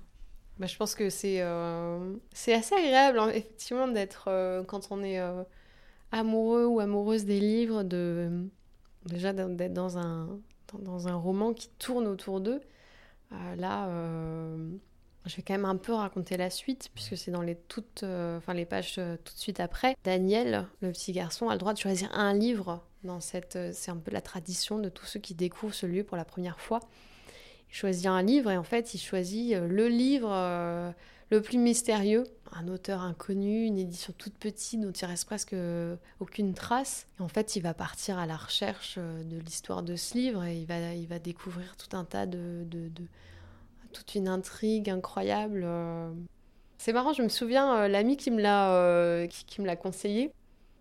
bah, je pense que c'est euh, c'est assez agréable, hein, effectivement, d'être, quand on est amoureux ou amoureuse des livres, de déjà d'être dans un dans un roman qui tourne autour d'eux. Euh, là, euh, je vais quand même un peu raconter la suite, puisque c'est dans les, toutes, euh, les pages tout de suite après. Daniel, le petit garçon, a le droit de choisir un livre. Dans cette, c'est un peu la tradition de tous ceux qui découvrent ce lieu pour la première fois. Il choisit un livre et en fait, il choisit le livre le plus mystérieux, un auteur inconnu, une édition toute petite dont il reste presque aucune trace. en fait, il va partir à la recherche euh, de l'histoire de ce livre et il va, il va découvrir tout un tas de, de, toute une intrigue incroyable. Euh. C'est marrant, je me souviens, euh, l'ami qui me l'a qui, me l'a conseillé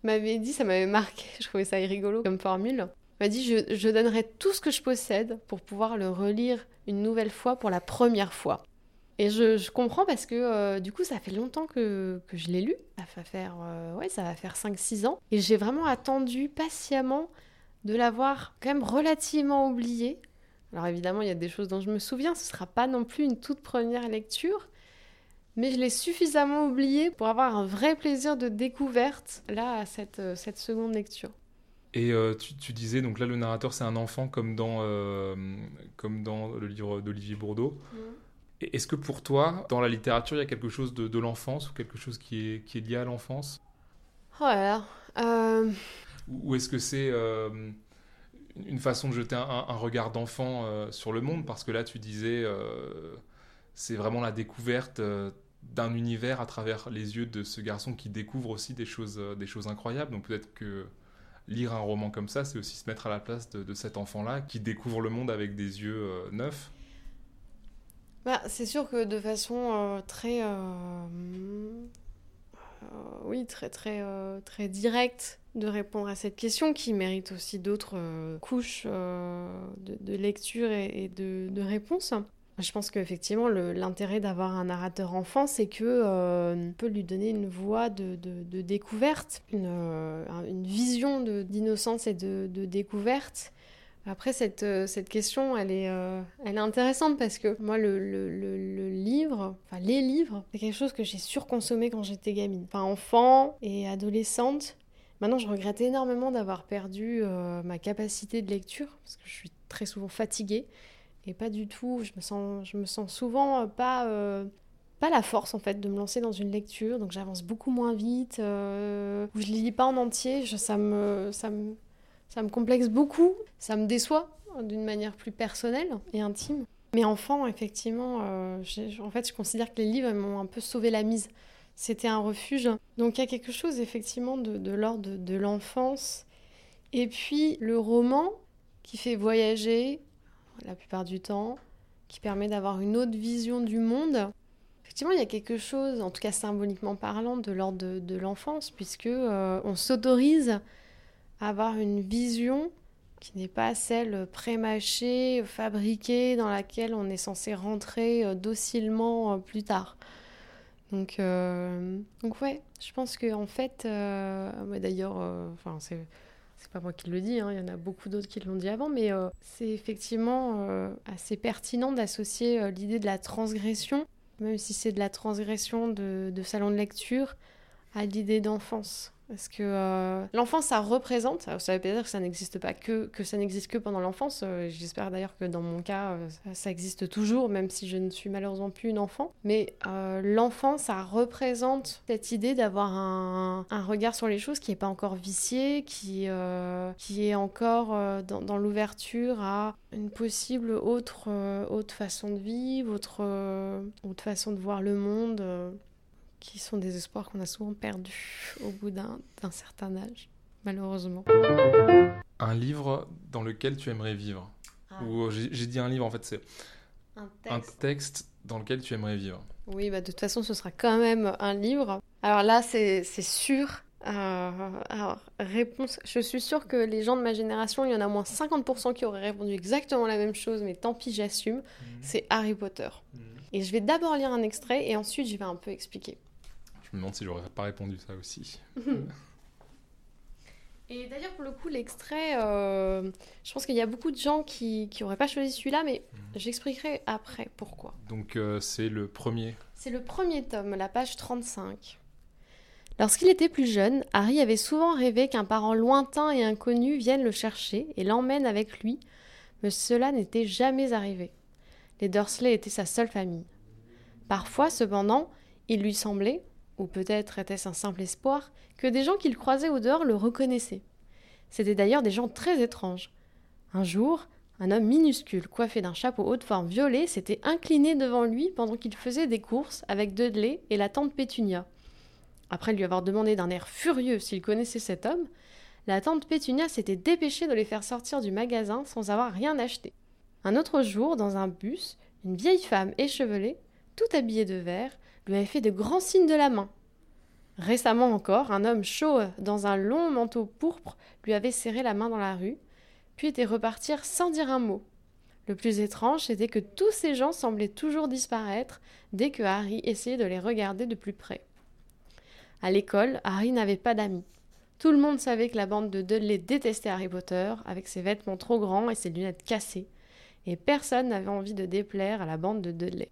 m'avait dit, ça m'avait marqué, je trouvais ça rigolo comme formule. m'a dit je, je donnerai tout ce que je possède pour pouvoir le relire une nouvelle fois pour la première fois. Et je, comprends parce que euh, du coup, ça fait longtemps que, que je l'ai lu. Ça va faire, euh, ouais, ça va faire 5-6 ans. Et j'ai vraiment attendu patiemment de l'avoir quand même relativement oublié. Alors évidemment, il y a des choses dont je me souviens. Ce ne sera pas non plus une toute première lecture. Mais je l'ai suffisamment oublié pour avoir un vrai plaisir de découverte là à cette, euh, cette seconde lecture. Et tu, tu, disais, donc là le narrateur c'est un enfant comme dans, comme dans le livre d'Olivier Bourdeau. Mmh. Est-ce que pour toi, dans la littérature, il y a quelque chose de, l'enfance ou quelque chose qui est, qui est lié à l'enfance? Oh là euh... Ou est-ce que c'est euh, une façon de jeter un, regard d'enfant euh, sur le monde? Parce que là, tu disais, c'est vraiment la découverte d'un univers à travers les yeux de ce garçon qui découvre aussi des choses, des choses incroyables. Donc peut-être que lire un roman comme ça, c'est aussi se mettre à la place de cet enfant-là qui découvre le monde avec des yeux neufs. Bah, c'est sûr que de façon euh, très. Euh, euh, oui, très, très, très directe de répondre à cette question qui mérite aussi d'autres couches de, lecture et, de, de réponses. Je pense qu'effectivement, l'intérêt d'avoir un narrateur enfant, c'est que peut lui donner une voix de, découverte, une vision d'innocence et de, découverte après, cette, euh, cette question, elle est, euh, elle est intéressante parce que moi, le, le, livre, enfin les livres, c'est quelque chose que j'ai surconsommé quand j'étais gamine. Enfin, enfant et adolescente. Maintenant, je regrette énormément d'avoir perdu euh, ma capacité de lecture parce que je suis très souvent fatiguée et pas du tout. Je me sens, je me sens souvent pas, pas la force en fait de me lancer dans une lecture. Donc, j'avance beaucoup moins vite. je lis pas en entier. Ça me, ça me ça me complexe beaucoup, ça me déçoit d'une manière plus personnelle et intime. Mais enfant, effectivement, euh, en fait, je considère que les livres m'ont un peu sauvé la mise. C'était un refuge. Donc il y a quelque chose, effectivement, de, l'ordre de, l'enfance. Et puis le roman qui fait voyager la plupart du temps, qui permet d'avoir une autre vision du monde. Effectivement, il y a quelque chose, en tout cas symboliquement parlant, de l'ordre de, l'enfance, puisque euh, on s'autorise avoir une vision qui n'est pas celle prémâchée, fabriquée, dans laquelle on est censé rentrer euh, docilement euh, plus tard. Donc, euh, donc ouais, je pense que en fait, d'ailleurs, enfin c'est c'est pas moi qui le dis, hein, il y en a beaucoup d'autres qui l'ont dit avant, mais c'est effectivement assez pertinent d'associer l'idée de la transgression, même si c'est de la transgression de, de salon de lecture, à l'idée d'enfance. Parce que euh, l'enfance, ça représente, ça veut pas dire que ça n'existe pas que, que ça n'existe que pendant l'enfance. Euh, j'espère d'ailleurs que dans mon cas, euh, ça, existe toujours, même si je ne suis malheureusement plus une enfant. Mais l'enfance, ça représente cette idée d'avoir un, un, regard sur les choses qui n'est pas encore vicié, qui, qui est encore dans, dans l'ouverture à une possible autre, autre façon de vivre, autre, autre façon de voir le monde qui sont des espoirs qu'on a souvent perdus au bout d'un certain âge, malheureusement. Un livre dans lequel tu aimerais vivre ah. Ou euh, j'ai dit un livre, en fait, c'est un, texte. dans lequel tu aimerais vivre. Oui, bah, de toute façon, ce sera quand même un livre. Alors là, c'est sûr. Euh, alors, réponse. Je suis sûre que les gens de ma génération, il y en a au moins 50% qui auraient répondu exactement la même chose, mais tant pis, j'assume. Mhm. C'est Harry Potter. Mhm. Et je vais d'abord lire un extrait et ensuite, je vais un peu expliquer. Je me demande si j'aurais pas répondu ça aussi. Et d'ailleurs, pour le coup, l'extrait, euh, je pense qu'il y a beaucoup de gens qui n'auraient pas choisi celui-là, mais mhm. j'expliquerai après pourquoi. Donc, euh, c'est le premier C'est le premier tome, la page 35. Lorsqu'il était plus jeune, Harry avait souvent rêvé qu'un parent lointain et inconnu vienne le chercher et l'emmène avec lui, mais cela n'était jamais arrivé. Les Dursley étaient sa seule famille. Parfois, cependant, il lui semblait, ou peut-être était-ce un simple espoir, que des gens qu'il croisait au dehors le reconnaissaient. C'étaient d'ailleurs des gens très étranges. Un jour, un homme minuscule, coiffé d'un chapeau haut de forme violet, s'était incliné devant lui pendant qu'il faisait des courses avec Dudley et la tante Pétunia. Après lui avoir demandé d'un air furieux s'il connaissait cet homme, la tante Pétunia s'était dépêchée de les faire sortir du magasin sans avoir rien acheté. Un autre jour, dans un bus, une vieille femme échevelée, tout habillée de vert, lui avait fait de grands signes de la main. Récemment encore, un homme chaud dans un long manteau pourpre lui avait serré la main dans la rue, puis était repartir sans dire un mot. Le plus étrange, c'était que tous ces gens semblaient toujours disparaître dès que Harry essayait de les regarder de plus près. À l'école, Harry n'avait pas d'amis. Tout le monde savait que la bande de Dudley détestait Harry Potter, avec ses vêtements trop grands et ses lunettes cassées, et personne n'avait envie de déplaire à la bande de Dudley.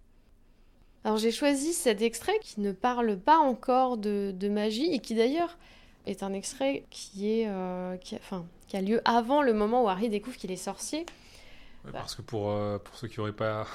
Alors j'ai choisi cet extrait qui ne parle pas encore de, magie et qui d'ailleurs est un extrait qui, est, euh, qui, enfin, qui a lieu avant le moment où Harry découvre qu'il est sorcier. Parce que pour, euh, pour ceux qui n'auraient pas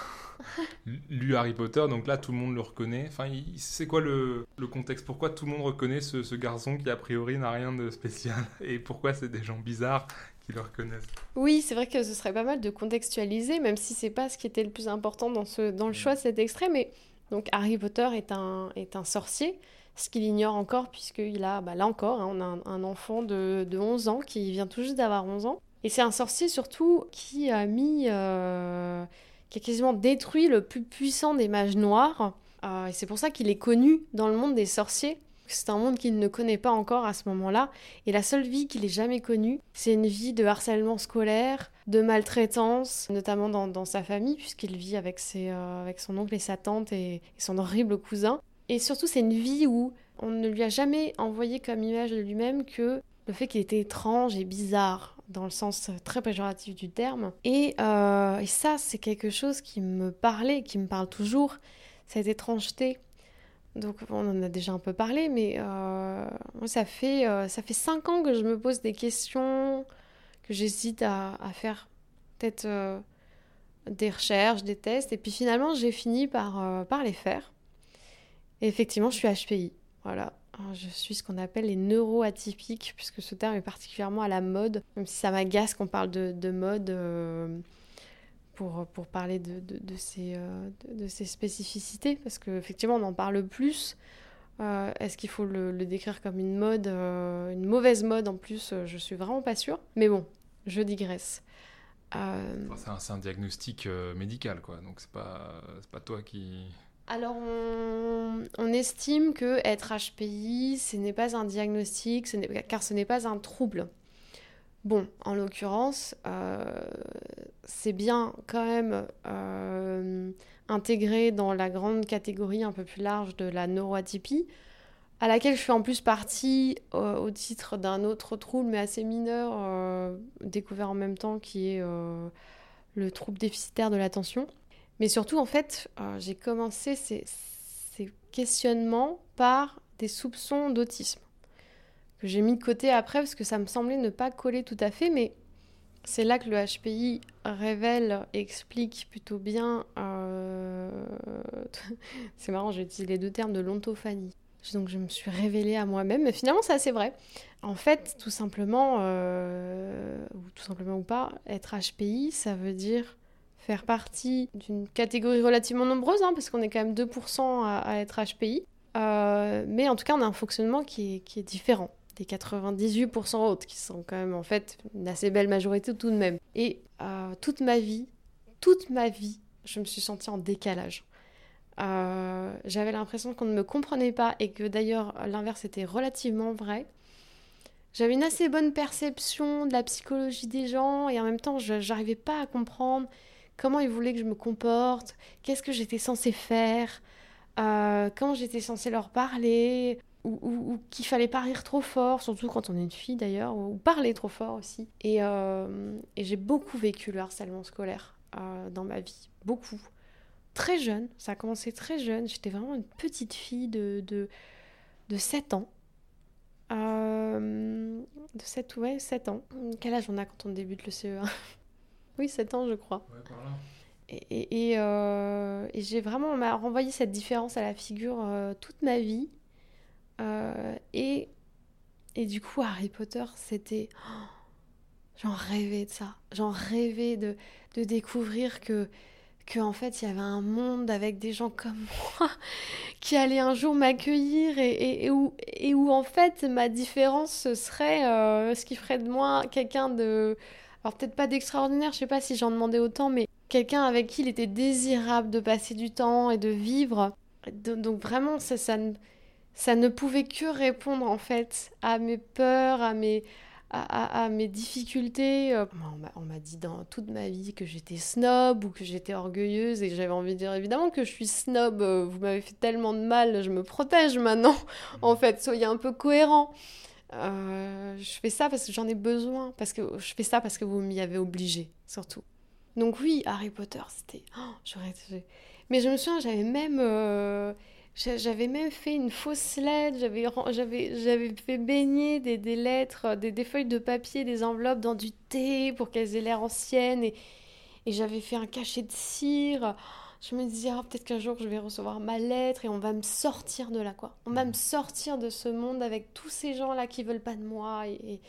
lu Harry Potter, donc là tout le monde le reconnaît. Enfin, c'est quoi le, le, contexte? Pourquoi tout le monde reconnaît ce, ce garçon qui a priori n'a rien de spécial? Et pourquoi c'est des gens bizarres qui le reconnaissent? Oui, c'est vrai que ce serait pas mal de contextualiser, même si c'est pas ce qui était le plus important dans, ce, dans le choix de cet extrait. Mais donc Harry Potter est un, est un sorcier ce qu'il ignore encore, puisqu'il a, bah là encore, hein, on a un, enfant de, de, 11 ans qui vient tout juste d'avoir 11 ans. Et c'est un sorcier surtout qui a mis, euh, qui a quasiment détruit le plus puissant des mages noirs. Euh, et c'est pour ça qu'il est connu dans le monde des sorciers. C'est un monde qu'il ne connaît pas encore à ce moment-là. Et la seule vie qu'il ait jamais connue, c'est une vie de harcèlement scolaire, de maltraitance, notamment dans, sa famille, puisqu'il vit avec, ses, euh, avec son oncle et sa tante et, et son horrible cousin. Et surtout, c'est une vie où on ne lui a jamais envoyé comme image de lui-même que le fait qu'il était étrange et bizarre dans le sens très péjoratif du terme. Euh, et, ça, c'est quelque chose qui me parlait, qui me parle toujours, cette étrangeté. Donc on en a déjà un peu parlé, mais euh, ça, fait, euh, ça fait cinq ans que je me pose des questions, que j'hésite à, faire peut-être des recherches, des tests, et puis finalement j'ai fini par, les faire. Et effectivement, je suis HPI. Voilà, je suis ce qu'on appelle les neuroatypiques, puisque ce terme est particulièrement à la mode, même si ça m'agace qu'on parle de, mode euh, pour, pour parler de, de, ces, euh, de, ces spécificités, parce qu'effectivement on en parle plus. Euh, est-ce qu'il faut le, décrire comme une mode, une mauvaise mode en plus Je suis vraiment pas sûre. Mais bon, je digresse. c'est un, diagnostic médical, quoi. Donc c'est pas, pas toi qui alors, on, estime que être HPI, ce n'est pas un diagnostic, car ce n'est pas un trouble. Bon, en l'occurrence, euh, c'est bien quand même euh, intégré dans la grande catégorie un peu plus large de la neuroatypie, à laquelle je fais en plus partie euh, au titre d'un autre trouble, mais assez mineur, découvert en même temps, qui est le trouble déficitaire de l'attention. Mais surtout, en fait, j'ai commencé ces, questionnements par des soupçons d'autisme, que j'ai mis de côté après parce que ça me semblait ne pas coller tout à fait, mais c'est là que le HPI révèle explique plutôt bien. Euh, c'est marrant, j'ai utilisé les deux termes de l'ontophanie. Donc je me suis révélée à moi-même, mais finalement c'est assez vrai. En fait, tout simplement, euh, ou tout simplement ou pas, être HPI, ça veut dire faire partie d'une catégorie relativement nombreuse, hein, parce qu'on est quand même 2% à, être HPI. Euh, mais en tout cas, on a un fonctionnement qui est différent des 98% autres, qui sont quand même en fait une assez belle majorité tout de même. Et euh, toute ma vie, toute ma vie, je me suis sentie en décalage. Euh, j'avais l'impression qu'on ne me comprenait pas et que d'ailleurs l'inverse était relativement vrai. J'avais une assez bonne perception de la psychologie des gens et en même temps, je n'arrivais pas à comprendre comment ils voulaient que je me comporte, qu'est-ce que j'étais censée faire, euh, quand j'étais censée leur parler, ou, qu'il fallait pas rire trop fort, surtout quand on est une fille d'ailleurs, ou parler trop fort aussi. Et, euh, j'ai beaucoup vécu le harcèlement scolaire euh, dans ma vie, beaucoup. Très jeune, ça a commencé très jeune, j'étais vraiment une petite fille de, de, de 7 ans. de 7, ouais, 7 ans. Quel âge on a quand on débute le CE1 Oui, 7 ans, je crois. Et, euh, et, j'ai vraiment renvoyé cette différence à la figure euh, toute ma vie. Euh, et, et du coup, Harry Potter, c'était. j'en rêvais de ça. J'en rêvais de, de découvrir que, que, en fait, il y avait un monde avec des gens comme moi qui allaient un jour m'accueillir et, et, où, et où, en fait, ma différence, ce serait ce qui ferait de moi quelqu'un de alors peut-être pas d'extraordinaire, je sais pas si j'en demandais autant, mais quelqu'un avec qui il était désirable de passer du temps et de vivre. Donc vraiment, ça, ça, ne, pouvait que répondre en fait à mes peurs, à mes, à, mes difficultés. Euh, on m'a dit dans toute ma vie que j'étais snob ou que j'étais orgueilleuse et j'avais envie de dire évidemment que je suis snob. Euh, vous m'avez fait tellement de mal, je me protège maintenant. en fait, soyez un peu cohérent. Euh, je fais ça parce que j'en ai besoin, parce que je fais ça parce que vous m'y avez obligé, surtout. Donc oui, Harry Potter, c'était... Oh. Mais je me souviens, j'avais même... J'avais même fait une fausse lettre, j'avais, fait baigner des, lettres, des, des, feuilles de papier, des enveloppes dans du thé pour qu'elles aient l'air anciennes. Et, j'avais fait un cachet de cire. Je me disais, ah, peut-être qu'un jour je vais recevoir ma lettre et on va me sortir de là, quoi. On va me sortir de ce monde avec tous ces gens-là qui veulent pas de moi et,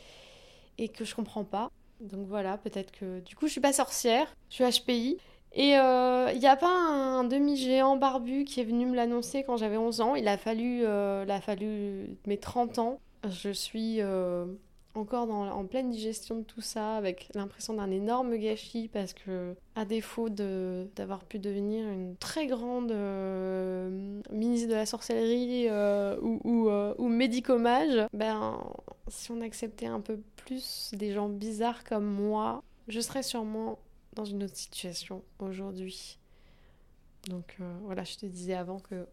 et que je comprends pas. Donc voilà, peut-être que du coup je suis pas sorcière, je suis HPI. Et il euh, n'y a pas un, demi-géant barbu qui est venu me l'annoncer quand j'avais 11 ans? Il a fallu, euh, il a fallu mes 30 ans. Je suis euh, encore en pleine digestion de tout ça, avec l'impression d'un énorme gâchis, parce que, à défaut d'avoir pu devenir une très grande ministre de la sorcellerie ou, ou, ou médicomage, ben, si on acceptait un peu plus des gens bizarres comme moi, je serais sûrement dans une autre situation aujourd'hui. Donc euh, voilà, je te disais avant que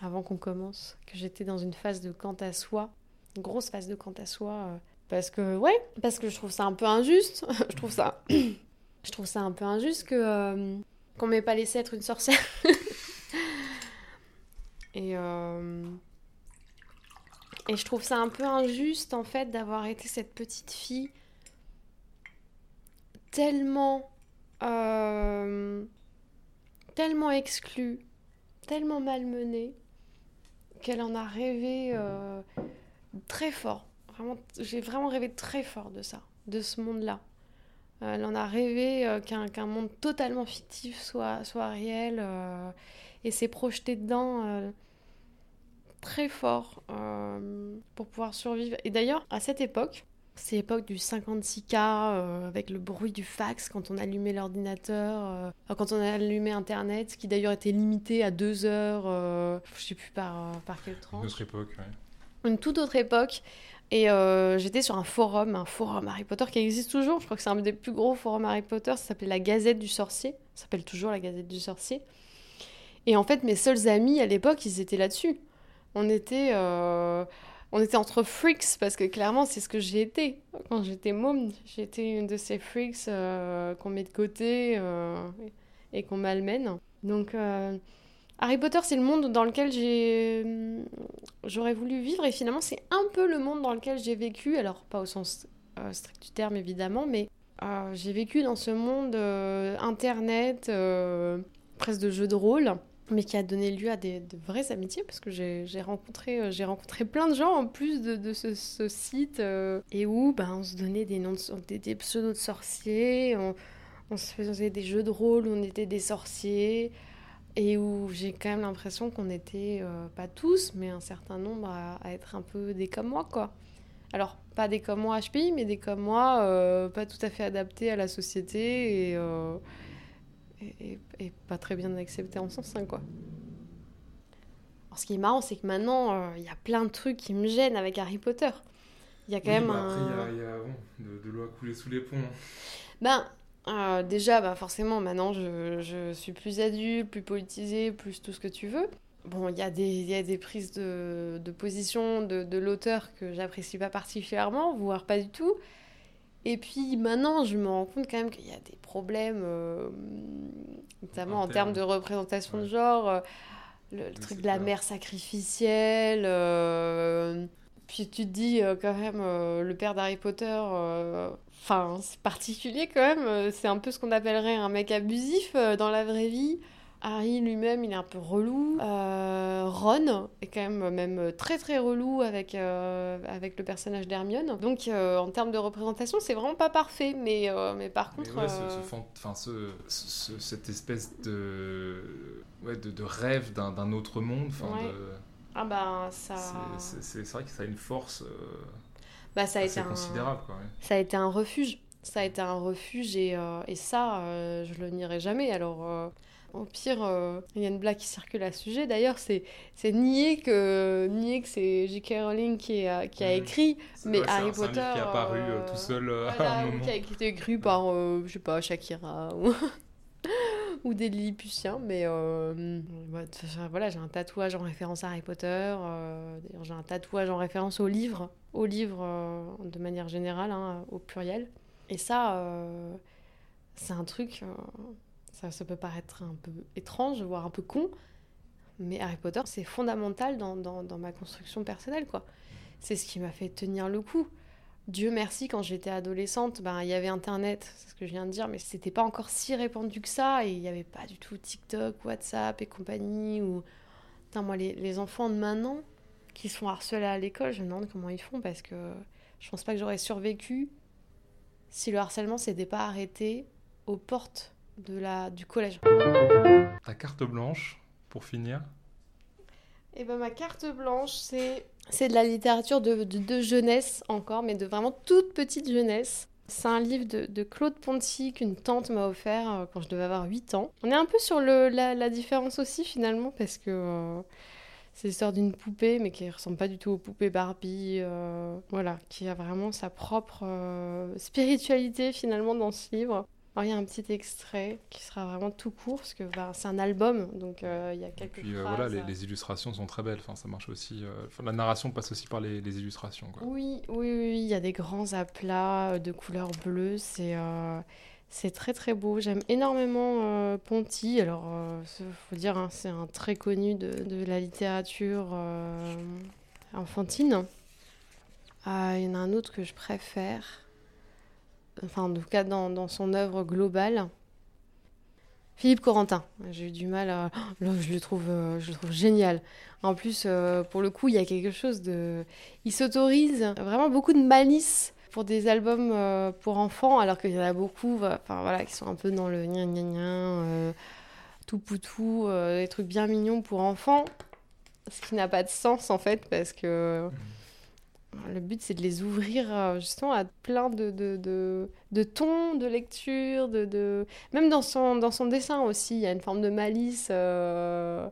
avant qu'on commence que j'étais dans une phase de quant à soi, une grosse phase de quant à soi euh, parce que ouais, parce que je trouve ça un peu injuste. je trouve ça je trouve ça un peu injuste que euh, qu'on m'ait pas laissé être une sorcière. et et je trouve ça un peu injuste en fait d'avoir été cette petite fille tellement, euh, tellement exclue, tellement malmenée, qu'elle en a rêvé euh, très fort. Vraiment, j'ai vraiment rêvé très fort de ça, de ce monde-là. Elle en a rêvé euh, qu'un monde totalement fictif soit, soit réel et s'est projeté dedans très fort pour pouvoir survivre. Et d'ailleurs, à cette époque, c'est l'époque du 56K euh, avec le bruit du fax quand on allumait l'ordinateur, euh, quand on allumait Internet, qui d'ailleurs était limité à deux heures, euh, je sais plus par, par quelle tranche. Une autre époque, oui. Une toute autre époque. Et j'étais sur un forum, un forum Harry Potter qui existe toujours. Je crois que c'est un des plus gros forums Harry Potter. Ça s'appelait la Gazette du Sorcier. Ça s'appelle toujours la Gazette du Sorcier. Et en fait, mes seuls amis à l'époque, ils étaient là-dessus. On était on était entre freaks parce que clairement c'est ce que j'ai été quand j'étais môme. J'étais une de ces freaks euh, qu'on met de côté euh, et qu'on malmène. Donc euh, Harry Potter c'est le monde dans lequel j'ai j'aurais voulu vivre et finalement c'est un peu le monde dans lequel j'ai vécu. Alors pas au sens strict du terme évidemment, mais j'ai vécu dans ce monde internet presque de jeux de rôle mais qui a donné lieu à des, de vraies amitiés parce que j'ai rencontré, euh, rencontré plein de gens en plus de, ce, site euh, et où ben, on se donnait des, noms des, pseudos de sorciers, on, se faisait des jeux de rôle on était des sorciers et où j'ai quand même l'impression qu'on était, euh, pas tous, mais un certain nombre à, être un peu des comme moi quoi. Alors, pas des comme moi HPI, mais des comme moi, pas tout à fait adaptés à la société et, pas très bien accepté en sens hein, quoi. Alors, ce qui est marrant, c'est que maintenant, euh, il y a plein de trucs qui me gênent avec Harry Potter. Il y a quand même bah, Après, il y a, de, l'eau à couler sous les ponts. Hein. Ben, euh, déjà, bah, forcément, maintenant, je, je, suis plus adulte, plus politisée, plus tout ce que tu veux. Bon, il y, a des, y a des prises de, de position de, de l'auteur que j'apprécie pas particulièrement, voire pas du tout. Et puis maintenant, je me rends compte quand même qu'il y a des problèmes, euh, notamment en, termes de représentation de genre, euh, le, truc de la mère sacrificielle. Euh, puis tu te dis quand même, le père d'Harry Potter, enfin, c'est particulier quand même, c'est un peu ce qu'on appellerait un mec abusif dans la vraie vie. Harry lui-même, il est un peu relou. Euh, Ron est quand même même très très relou avec, euh, avec le personnage d'Hermione. Donc euh, en termes de représentation, c'est vraiment pas parfait. Mais, mais par contre... Ouais, ce, ce, cette espèce de, ouais, de, de rêve d'un autre monde. Ouais. De... Ah bah ça... C'est vrai que ça a une force bah, ça a été considérable. Quoi, Ça a été un refuge. Ça a été un refuge et, et ça, je le nierai jamais. Alors Au pire, euh, il y a une blague qui circule à ce sujet. D'ailleurs, c'est c'est nier que nier que c'est J.K. Rowling qui a, qui a écrit, mais Ouais, c'est un- Harry c'est un Potter qui est apparu euh, euh, tout seul euh, à voilà, un ou moment. qui a été écrit par, euh, je sais pas, Shakira ou, ou des Lilliputiens. Mais euh, voilà, j'ai un tatouage en référence à Harry Potter. euh, D'ailleurs, j'ai un tatouage en référence au livre, au livre euh, de manière générale, hein, au pluriel. Et ça, euh, c'est un truc, euh, ça, peut paraître un peu étrange, voire un peu con, mais Harry Potter, c'est fondamental dans, dans, dans ma construction personnelle, quoi. C'est ce qui m'a fait tenir le coup. Dieu merci, quand j'étais adolescente, ben, il y avait Internet, c'est ce que je viens de dire, mais c'était pas encore si répandu que ça, et il n'y avait pas du tout TikTok, WhatsApp et compagnie. Ou... Putain, moi, les, les enfants de maintenant qui sont harcelés à l'école, je me demande comment ils font, parce que je pense pas que j'aurais survécu si le harcèlement s'était pas arrêté aux portes de la, du collège. Ta carte blanche, pour finir. Et ben ma carte blanche, c'est c'est de la littérature de, de, de jeunesse encore, mais de vraiment toute petite jeunesse. C'est un livre de, de Claude Ponty qu'une tante m'a offert euh, quand je devais avoir 8 ans. On est un peu sur le, la, la différence aussi finalement, parce que euh, c'est l'histoire d'une poupée, mais qui ressemble pas du tout aux poupées Barbie. euh, voilà, qui a vraiment sa propre euh, spiritualité finalement dans ce livre. Alors il y a un petit extrait qui sera vraiment tout court, parce que bah, c'est un album, donc euh, il y a Et quelques puis euh, phrases. voilà, les, les illustrations sont très belles. Enfin, ça marche aussi. euh, la narration passe aussi par les, les illustrations. Quoi. Oui, oui, oui, il y a des grands aplats de couleur bleue, c'est euh, c'est très très beau. J'aime énormément Ponty, alors il faut dire, hein, c'est un très connu de, de la littérature enfantine. Ah, Il y en a un autre que je préfère, enfin en tout cas dans, son œuvre globale. Philippe Corentin, j'ai eu du mal à... Là, je le trouve, euh, je le trouve génial. En plus, euh, pour le coup, il y a quelque chose de... Il s'autorise vraiment beaucoup de malice pour des albums euh, pour enfants, alors qu'il y en a beaucoup enfin, voilà, qui sont un peu dans le gna gna gna, tout poutou, des trucs bien mignons pour enfants, ce qui n'a pas de sens en fait, parce que le but c'est de les ouvrir euh, justement à plein de, de, de, de tons de lecture, de, de... même dans son, dans son dessin aussi, il y a une forme de malice. euh,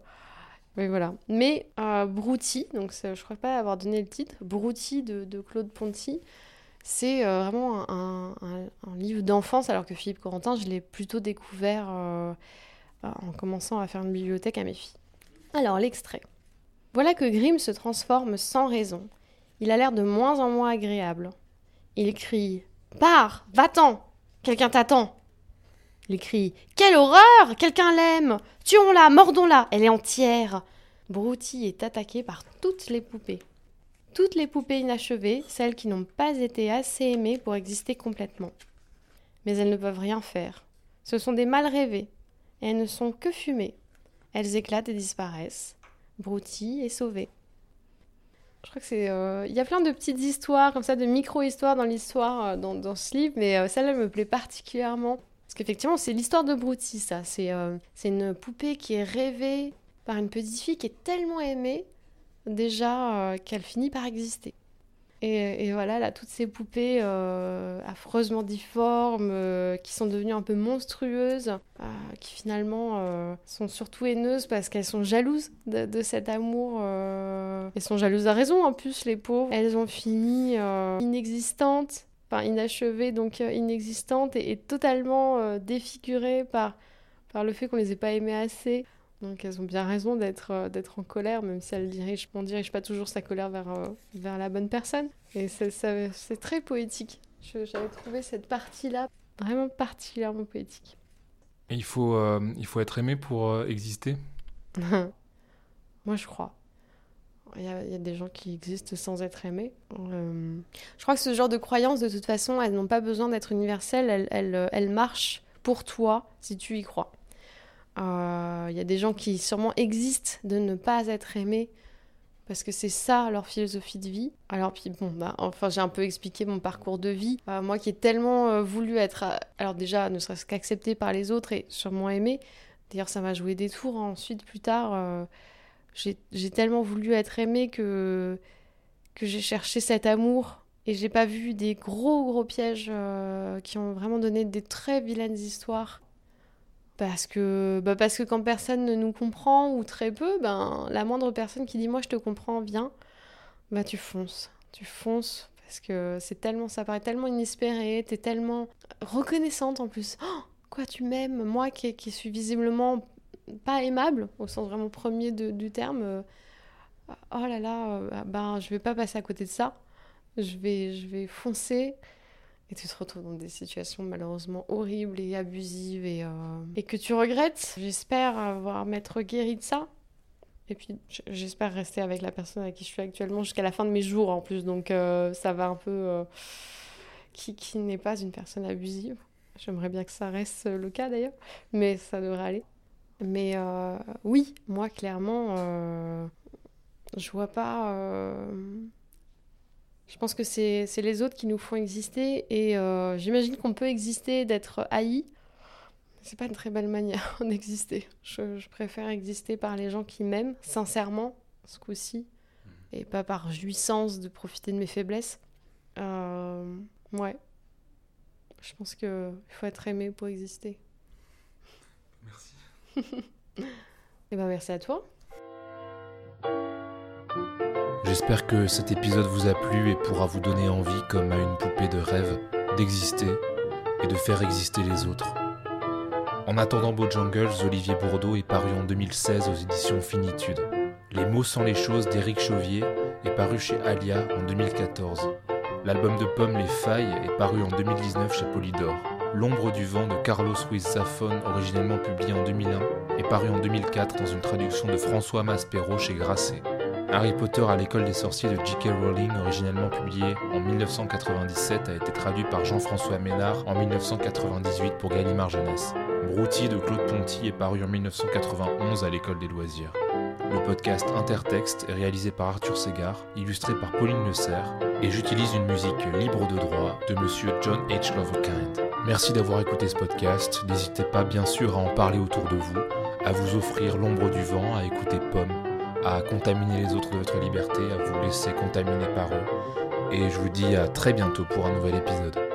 voilà. Mais euh, Brouty, donc je crois pas avoir donné le titre, Brouty de, de Claude Ponty, c'est euh, vraiment un, un- livre d'enfance, alors que Philippe Corentin, je l'ai plutôt découvert euh, en commençant à faire une bibliothèque à mes filles. Alors, l'extrait. Voilà que Grimm se transforme sans raison. Il a l'air de moins en moins agréable. Il crie Pars, va-t'en Quelqu'un t'attend Il crie Quelle horreur Quelqu'un l'aime Tuons-la, mordons-la Elle est entière Brouty est attaqué par toutes les poupées. Toutes les poupées inachevées, celles qui n'ont pas été assez aimées pour exister complètement. Mais elles ne peuvent rien faire. Ce sont des mal rêvées, elles ne sont que fumées. Elles éclatent et disparaissent. Brouty est sauvé. Je crois que c'est. euh, Il y a plein de petites histoires, comme ça, de micro-histoires dans l'histoire, euh, dans, ce livre, mais euh, celle-là me plaît particulièrement. Parce qu'effectivement, c'est l'histoire de Brouty, ça. C'est une poupée qui est rêvée par une petite fille qui est tellement aimée, déjà, qu'elle finit par exister. Et, voilà, là, toutes ces poupées euh, affreusement difformes, euh, qui sont devenues un peu monstrueuses, euh, qui finalement sont surtout haineuses parce qu'elles sont jalouses de, cet amour. Elles sont jalouses à raison, en plus, les pauvres. Elles ont fini inexistantes, enfin inachevées, donc inexistantes, et, totalement défigurées par, par le fait qu'on les ait pas aimées assez. Donc elles ont bien raison d'être euh, d'être en colère, même si elles dirigent, on dirige pas toujours sa colère vers, euh, vers la bonne personne. Et c'est très poétique. J'avais trouvé cette partie-là vraiment particulièrement poétique. Et il faut, euh, il faut être aimé pour euh, exister. Moi, je crois. Il y, a, il y a des gens qui existent sans être aimés. Euh, je crois que ce genre de croyances, de toute façon, elles n'ont pas besoin d'être universelles. Elles, elles, elles marchent pour toi si tu y crois. Euh, Il y a des gens qui sûrement existent de ne pas être aimés parce que c'est ça leur philosophie de vie. Alors puis bon, bah, enfin j'ai un peu expliqué mon parcours de vie. Euh, moi qui ai tellement euh, voulu être, euh, alors déjà ne serait-ce qu'accepté par les autres et sûrement aimé. D'ailleurs ça m'a joué des tours hein. ensuite plus tard. euh, j'ai tellement voulu être aimée que que j'ai cherché cet amour et j'ai pas vu des gros gros pièges euh, qui ont vraiment donné des très vilaines histoires Parce que, bah parce que quand personne ne nous comprend ou très peu, ben, la moindre personne qui dit moi je te comprends, viens, bah tu fonces. Tu fonces parce que c'est tellement, ça paraît tellement inespéré, t'es tellement reconnaissante en plus. Oh, quoi, tu m'aimes? Moi qui, suis visiblement pas aimable, au sens vraiment premier du terme, euh, oh là là, ben, je vais pas passer à côté de ça. Je vais, je vais foncer. Et tu te retrouves dans des situations malheureusement horribles et abusives et, euh, et que tu regrettes. J'espère avoir m'être guéri de ça. Et puis j'espère rester avec la personne avec qui je suis actuellement jusqu'à la fin de mes jours en plus. Donc euh, ça va un peu... qui, qui n'est pas une personne abusive. J'aimerais bien que ça reste le cas d'ailleurs. Mais ça devrait aller. Mais euh, oui, moi clairement, euh, je vois pas. Euh, je pense que c'est les autres qui nous font exister et j'imagine qu'on peut exister, d'être haï. C'est pas une très belle manière d'exister. Je, je, préfère exister par les gens qui m'aiment, sincèrement, ce coup-ci, mmh. et pas par jouissance de profiter de mes faiblesses. ouais. Je pense qu'il faut être aimé pour exister. Et eh ben merci à toi. J'espère que cet épisode vous a plu et pourra vous donner envie, comme à une poupée de rêve, d'exister et de faire exister les autres. En attendant Bojangles, Olivier Bourdeau est paru en 2016 aux éditions Finitude. Les mots sans les choses d'Éric Chauvier est paru chez Alia en 2014. L'album de Pomme Les Failles est paru en 2019 chez Polydor. L'ombre du vent de Carlos Ruiz Zafón, originellement publié en 2001, est paru en 2004 dans une traduction de François Maspero chez Grasset. Harry Potter à l'école des sorciers de J.K. Rowling, originellement publié en 1997, a été traduit par Jean-François Ménard en 1998 pour Gallimard Jeunesse. Brouty de Claude Ponty est paru en 1991 à l'école des loisirs. Le podcast Intertexte est réalisé par Arthur Segar, illustré par Pauline Le Serre, et j'utilise une musique libre de droit de monsieur John H. Loverkind. Merci d'avoir écouté ce podcast. N'hésitez pas bien sûr à en parler autour de vous, à vous offrir l'ombre du vent, à écouter Pomme, à contaminer les autres de votre liberté, à vous laisser contaminer par eux. Et je vous dis à très bientôt pour un nouvel épisode.